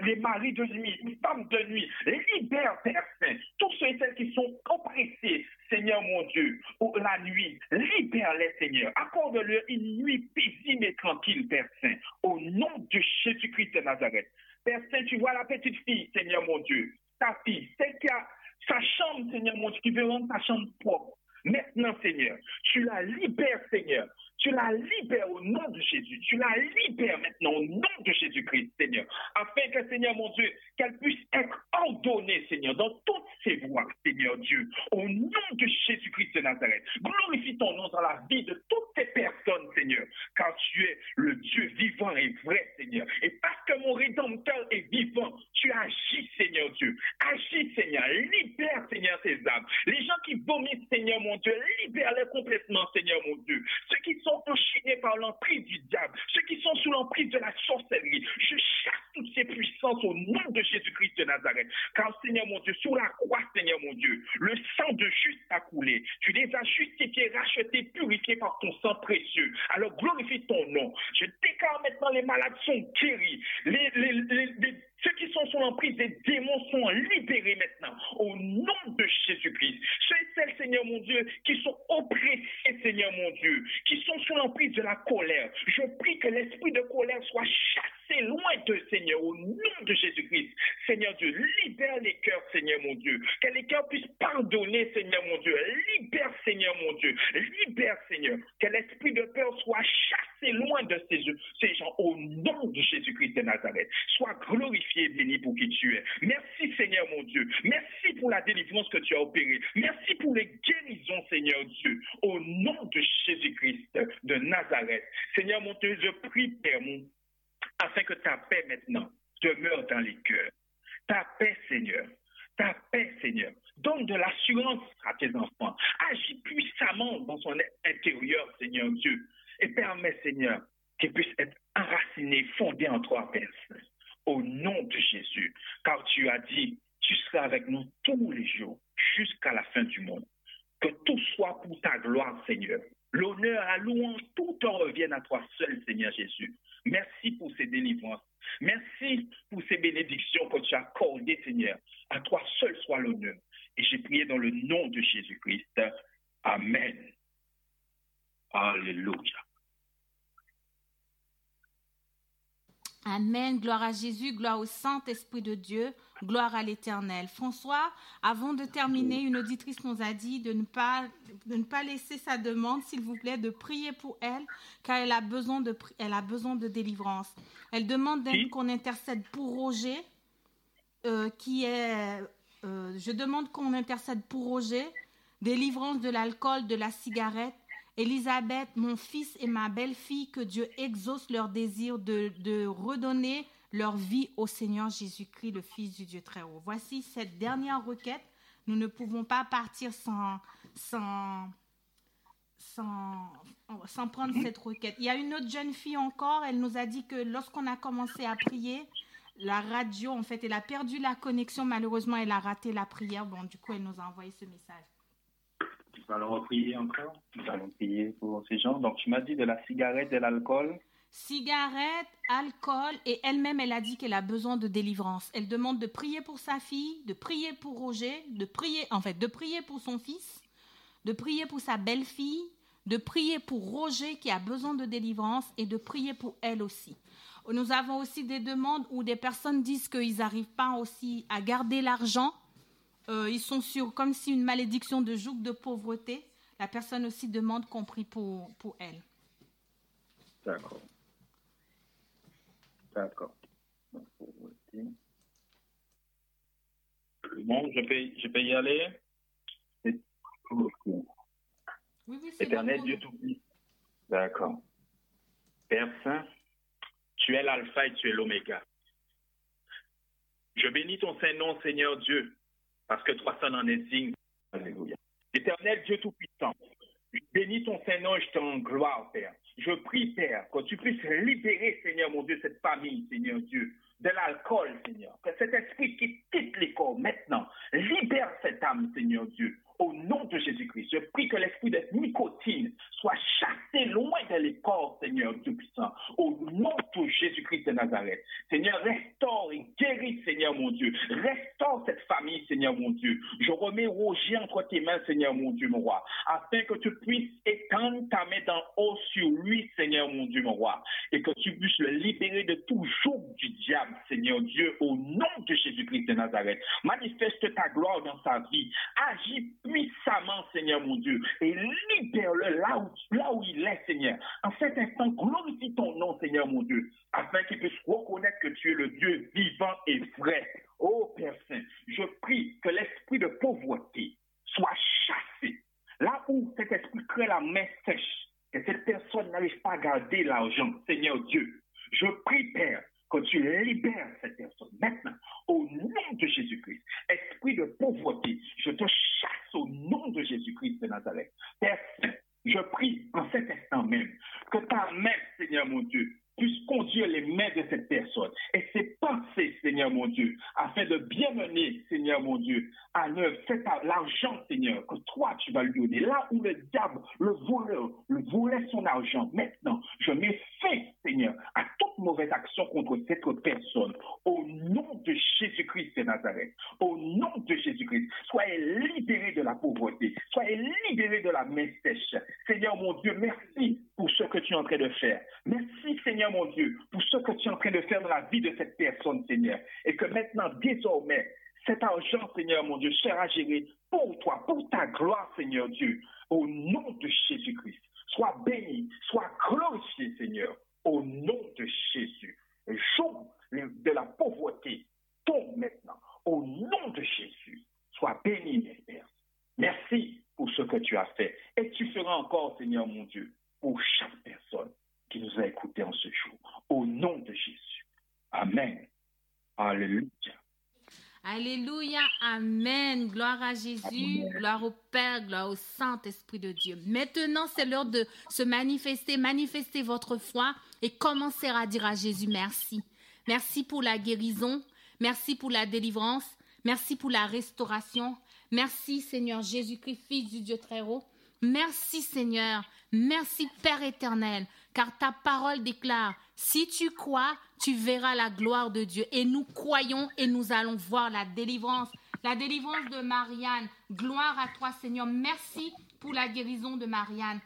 les maris de nuit, les femmes de nuit. Libère, Père Saint, tous ceux et celles qui sont oppressés, Seigneur mon Dieu, la nuit. Libère-les, Seigneur. Accorde-leur une nuit paisible et tranquille, Père Saint, au nom de Jésus-Christ de Nazareth. Saint, tu vois la petite fille, Seigneur mon Dieu, ta fille, celle qui a sa chambre, Seigneur mon Dieu, qui veut rendre ta chambre propre. Maintenant, Seigneur, tu la libères, Seigneur. Tu la libères au nom de Jésus. Tu la libères maintenant au nom de Jésus-Christ, Seigneur. Afin que, Seigneur mon Dieu, qu'elle puisse être ordonnée, Seigneur, dans toutes ses voies, Seigneur Dieu. Au nom de Jésus-Christ de Nazareth. Glorifie ton nom dans la vie de toutes ces personnes, Seigneur. Car tu es le Dieu vivant et vrai, Seigneur. Et que mon rédempteur est vivant, tu agis, Seigneur Dieu. Agis, Seigneur. Libère, Seigneur, tes âmes. Les gens qui vomissent, Seigneur mon Dieu, libère-les complètement, Seigneur mon Dieu. Ceux qui sont enchaînés par l'emprise du diable, ceux qui sont sous l'emprise de la sorcellerie. Je chasse toutes ces puissances au nom de Jésus-Christ de Nazareth. Car Seigneur mon Dieu, sous la croix, Seigneur mon Dieu, le sang de juste a coulé. Tu les as justifiés, rachetés, purifiés par ton sang précieux. Alors glorifie ton nom. Je déclare maintenant les malades sont guéris. ceux qui sont sous l'emprise des démons sont libérés maintenant au nom de Jésus-Christ. Ceux et celles, Seigneur mon Dieu, qui sont oppressés, Seigneur mon Dieu, qui sont sous l'emprise de la colère. Je prie que l'esprit de colère soit chassé loin de Seigneur au nom de Jésus-Christ. Seigneur Dieu, libère les cœurs, Seigneur mon Dieu. Que les cœurs puissent pardonner, Seigneur mon Dieu. Libère, Seigneur mon Dieu. Libère, Seigneur. Que l'esprit de peur soit chassé loin de ces, ces gens au nom de Jésus-Christ de Nazareth. Sois glorifié béni pour qui tu es. Merci Seigneur mon Dieu. Merci pour la délivrance que tu as opérée. Merci pour les guérisons Seigneur Dieu. Au nom de Jésus-Christ de Nazareth. Seigneur mon Dieu, je prie Père mon, afin que ta paix maintenant demeure dans les cœurs. Ta paix Seigneur. Ta paix Seigneur. Donne de l'assurance à tes enfants. Agis puissamment dans son intérieur Seigneur Dieu. Et permets Seigneur qu'ils puissent être enracinés, fondés en toi Père au nom de Jésus, car tu as dit, tu seras avec nous tous les jours jusqu'à la fin du monde. Que tout soit pour ta gloire, Seigneur. L'honneur, la louange, tout en revienne à toi seul, Seigneur Jésus. Merci pour ces délivrances. Merci pour ces bénédictions que tu as accordées, Seigneur. À toi seul soit l'honneur. Et j'ai prié dans le nom de Jésus-Christ. Amen. Alléluia. Amen. Gloire à Jésus, gloire au Saint-Esprit de Dieu, gloire à l'Éternel. François, avant de terminer, une auditrice nous a dit de ne pas, de ne pas laisser sa demande, s'il vous plaît, de prier pour elle, car elle a besoin de, elle a besoin de délivrance. Elle demande qu'on intercède pour Roger, euh, qui est... Euh, je demande qu'on intercède pour Roger, délivrance de l'alcool, de la cigarette, Élisabeth, mon fils et ma belle-fille, que Dieu exauce leur désir de, redonner leur vie au Seigneur Jésus-Christ, le Fils du Dieu très haut. Voici cette dernière requête. Nous ne pouvons pas partir sans, sans, sans, prendre cette requête. Il y a une autre jeune fille encore, elle nous a dit que lorsqu'on a commencé à prier, la radio, en fait, elle a perdu la connexion. Malheureusement, elle a raté la prière. Bon, du coup, elle nous a envoyé ce message. Nous allons prier encore. Nous allons prier pour ces gens. Donc, tu m'as dit de la cigarette, de l'alcool. Cigarette, alcool, et elle-même, elle a dit qu'elle a besoin de délivrance. Elle demande de prier pour sa fille, de prier pour Roger, de prier, en fait, de prier pour son fils, de prier pour sa belle-fille, de prier pour Roger qui a besoin de délivrance et de prier pour elle aussi. Nous avons aussi des demandes où des personnes disent qu'ils n'arrivent pas aussi à garder l'argent euh, ils sont sur comme si une malédiction de joug de pauvreté. La personne aussi demande qu'on prie pour, pour elle. D'accord. D'accord. Bon, je peux, je peux y aller oui, Éternel Dieu tout-puissant. D'accord. Père Saint, tu es l'alpha et tu es l'oméga. Je bénis ton Saint-Nom, Seigneur Dieu, parce que toi seul en es digne. Alléluia. Éternel Dieu Tout-Puissant, je bénis ton Saint-Nom et je t'en gloire, Père. Je prie, Père, que tu puisses libérer, Seigneur mon Dieu, cette famille, Seigneur Dieu, de l'alcool, Seigneur. Que cet esprit qui quitte les corps maintenant, libère cette âme, Seigneur Dieu, au nom de Jésus-Christ. Je que l'esprit de nicotine soit chassé loin de les corps, Seigneur Dieu puissant, au nom de Jésus-Christ de Nazareth. Seigneur, restaure et guéris, Seigneur mon Dieu. Restaure cette famille, Seigneur mon Dieu. Je remets Roger entre tes mains, Seigneur mon Dieu, mon roi, afin que tu puisses étendre ta main d'en haut sur lui, Seigneur mon Dieu, mon roi, et que tu puisses le libérer de tout joug du diable, Seigneur Dieu, au nom de Jésus-Christ de Nazareth. Manifeste ta gloire dans sa vie. Agis puissamment, Seigneur mon Dieu, et libère-le là où, il est, Seigneur. En cet instant, glorifie ton nom, Seigneur mon Dieu, afin qu'il puisse reconnaître que tu es le Dieu vivant et vrai. Ô Père Saint, je prie que l'esprit de pauvreté soit chassé. Là où cet esprit crée la main sèche, que cette personne n'arrive pas à garder l'argent, Seigneur Dieu, je prie, Père, que tu libères cette personne maintenant, au nom de Jésus-Christ. Esprit de pauvreté, je te chasse au nom de Jésus-Christ de Nazareth. Père je prie en cet instant même que ta main, Seigneur mon Dieu, puisse conduire les mains de cette personne et ses pensées, Seigneur mon Dieu, afin de bien mener, Seigneur mon Dieu, à l'œuvre l'argent, Seigneur, que toi tu vas lui donner. Là où le diable, le voleur, le volait son argent, maintenant, je mets fin, Seigneur, à toute mauvaise action contre cette personne. Au nom de Jésus-Christ de Nazareth, au nom de Jésus-Christ, soyez libérés de la pauvreté, soyez libérés de la main sèche. Seigneur mon Dieu, merci pour ce que tu es en train de faire. Merci, Seigneur mon Dieu, pour ce que tu es en train de faire dans la vie de cette personne, Seigneur. Et que maintenant, désormais, cet argent, Seigneur mon Dieu, sera géré pour toi, pour ta gloire, Seigneur Dieu, au nom de Jésus-Christ. Sois béni, sois glorifié, Seigneur, au nom de Jésus. Le jour de la pauvreté tombe maintenant, au nom de Jésus. Sois béni, mes Pères. Merci pour ce que tu as fait. Et tu feras encore, Seigneur mon Dieu, pour chaque personne qui nous a écoutés en ce jour. Au nom de Jésus. Amen. Alléluia. Alléluia, Amen. Gloire à Jésus, gloire au Père, gloire au Saint-Esprit de Dieu. Maintenant, c'est l'heure de se manifester, manifester votre foi et commencer à dire à Jésus merci. Merci pour la guérison, merci pour la délivrance, merci pour la restauration. Merci Seigneur Jésus-Christ, Fils du Dieu très haut. Merci Seigneur, merci Père éternel, car ta parole déclare, si tu crois, tu verras la gloire de Dieu. Et nous croyons et nous allons voir la délivrance, la délivrance de Marianne. Gloire à toi Seigneur. Merci pour la guérison de Marianne.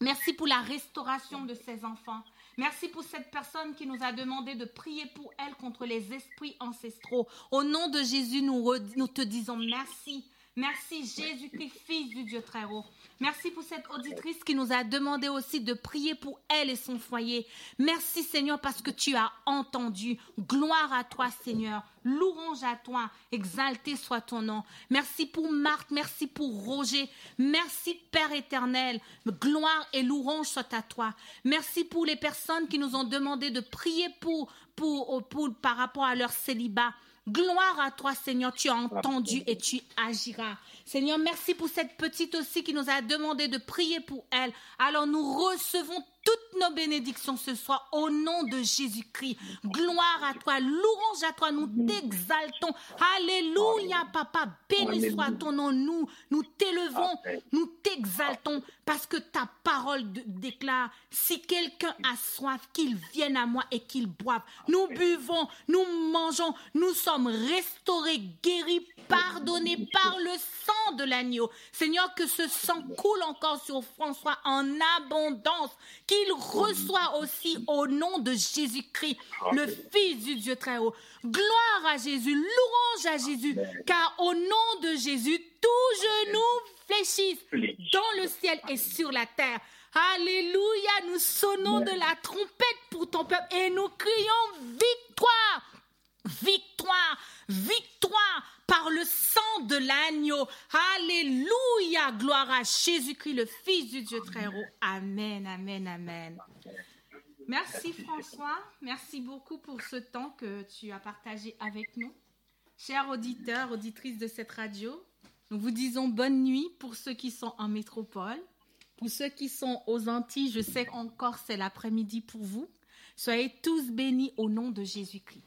Merci pour la restauration de ses enfants. Merci pour cette personne qui nous a demandé de prier pour elle contre les esprits ancestraux. Au nom de Jésus, nous, te disons merci. Merci Jésus-Christ, Fils du Dieu très haut. Merci pour cette auditrice qui nous a demandé aussi de prier pour elle et son foyer. Merci Seigneur parce que tu as entendu. Gloire à toi Seigneur. Louange à toi. Exalté soit ton nom. Merci pour Marthe. Merci pour Roger. Merci Père éternel. Gloire et louange soit à toi. Merci pour les personnes qui nous ont demandé de prier pour, pour, pour par rapport à leur célibat. Gloire à toi, Seigneur, tu as entendu et tu agiras. Seigneur, merci pour cette petite aussi qui nous a demandé de prier pour elle. Alors nous recevons toutes nos bénédictions ce soir au nom de Jésus-Christ. Gloire à toi, louange à toi, nous t'exaltons. Alléluia, papa, béni soit ton nom. Nous, nous t'élevons, nous t'exaltons parce que ta parole déclare, si quelqu'un a soif, qu'il vienne à moi et qu'il boive. Nous buvons, nous mangeons, nous sommes restaurés, guéris, pardonnés par le sang de l'agneau. Seigneur, que ce sang coule encore sur François en abondance, qu'il reçoit aussi au nom de Jésus-Christ, le Fils du Dieu très haut. Gloire à Jésus, louange à Jésus, car au nom de Jésus, tout genou fléchissent dans le ciel et sur la terre. Alléluia, nous sonnons de la trompette pour ton peuple et nous crions victoire, victoire, victoire par le sang de l'agneau. Alléluia, gloire à Jésus-Christ, le Fils du Dieu très haut. Amen, amen, amen. Merci François, merci beaucoup pour ce temps que tu as partagé avec nous. Chers auditeurs, auditrices de cette radio, nous vous disons bonne nuit pour ceux qui sont en métropole. Pour ceux qui sont aux Antilles, je sais qu'encore c'est l'après-midi pour vous. Soyez tous bénis au nom de Jésus-Christ.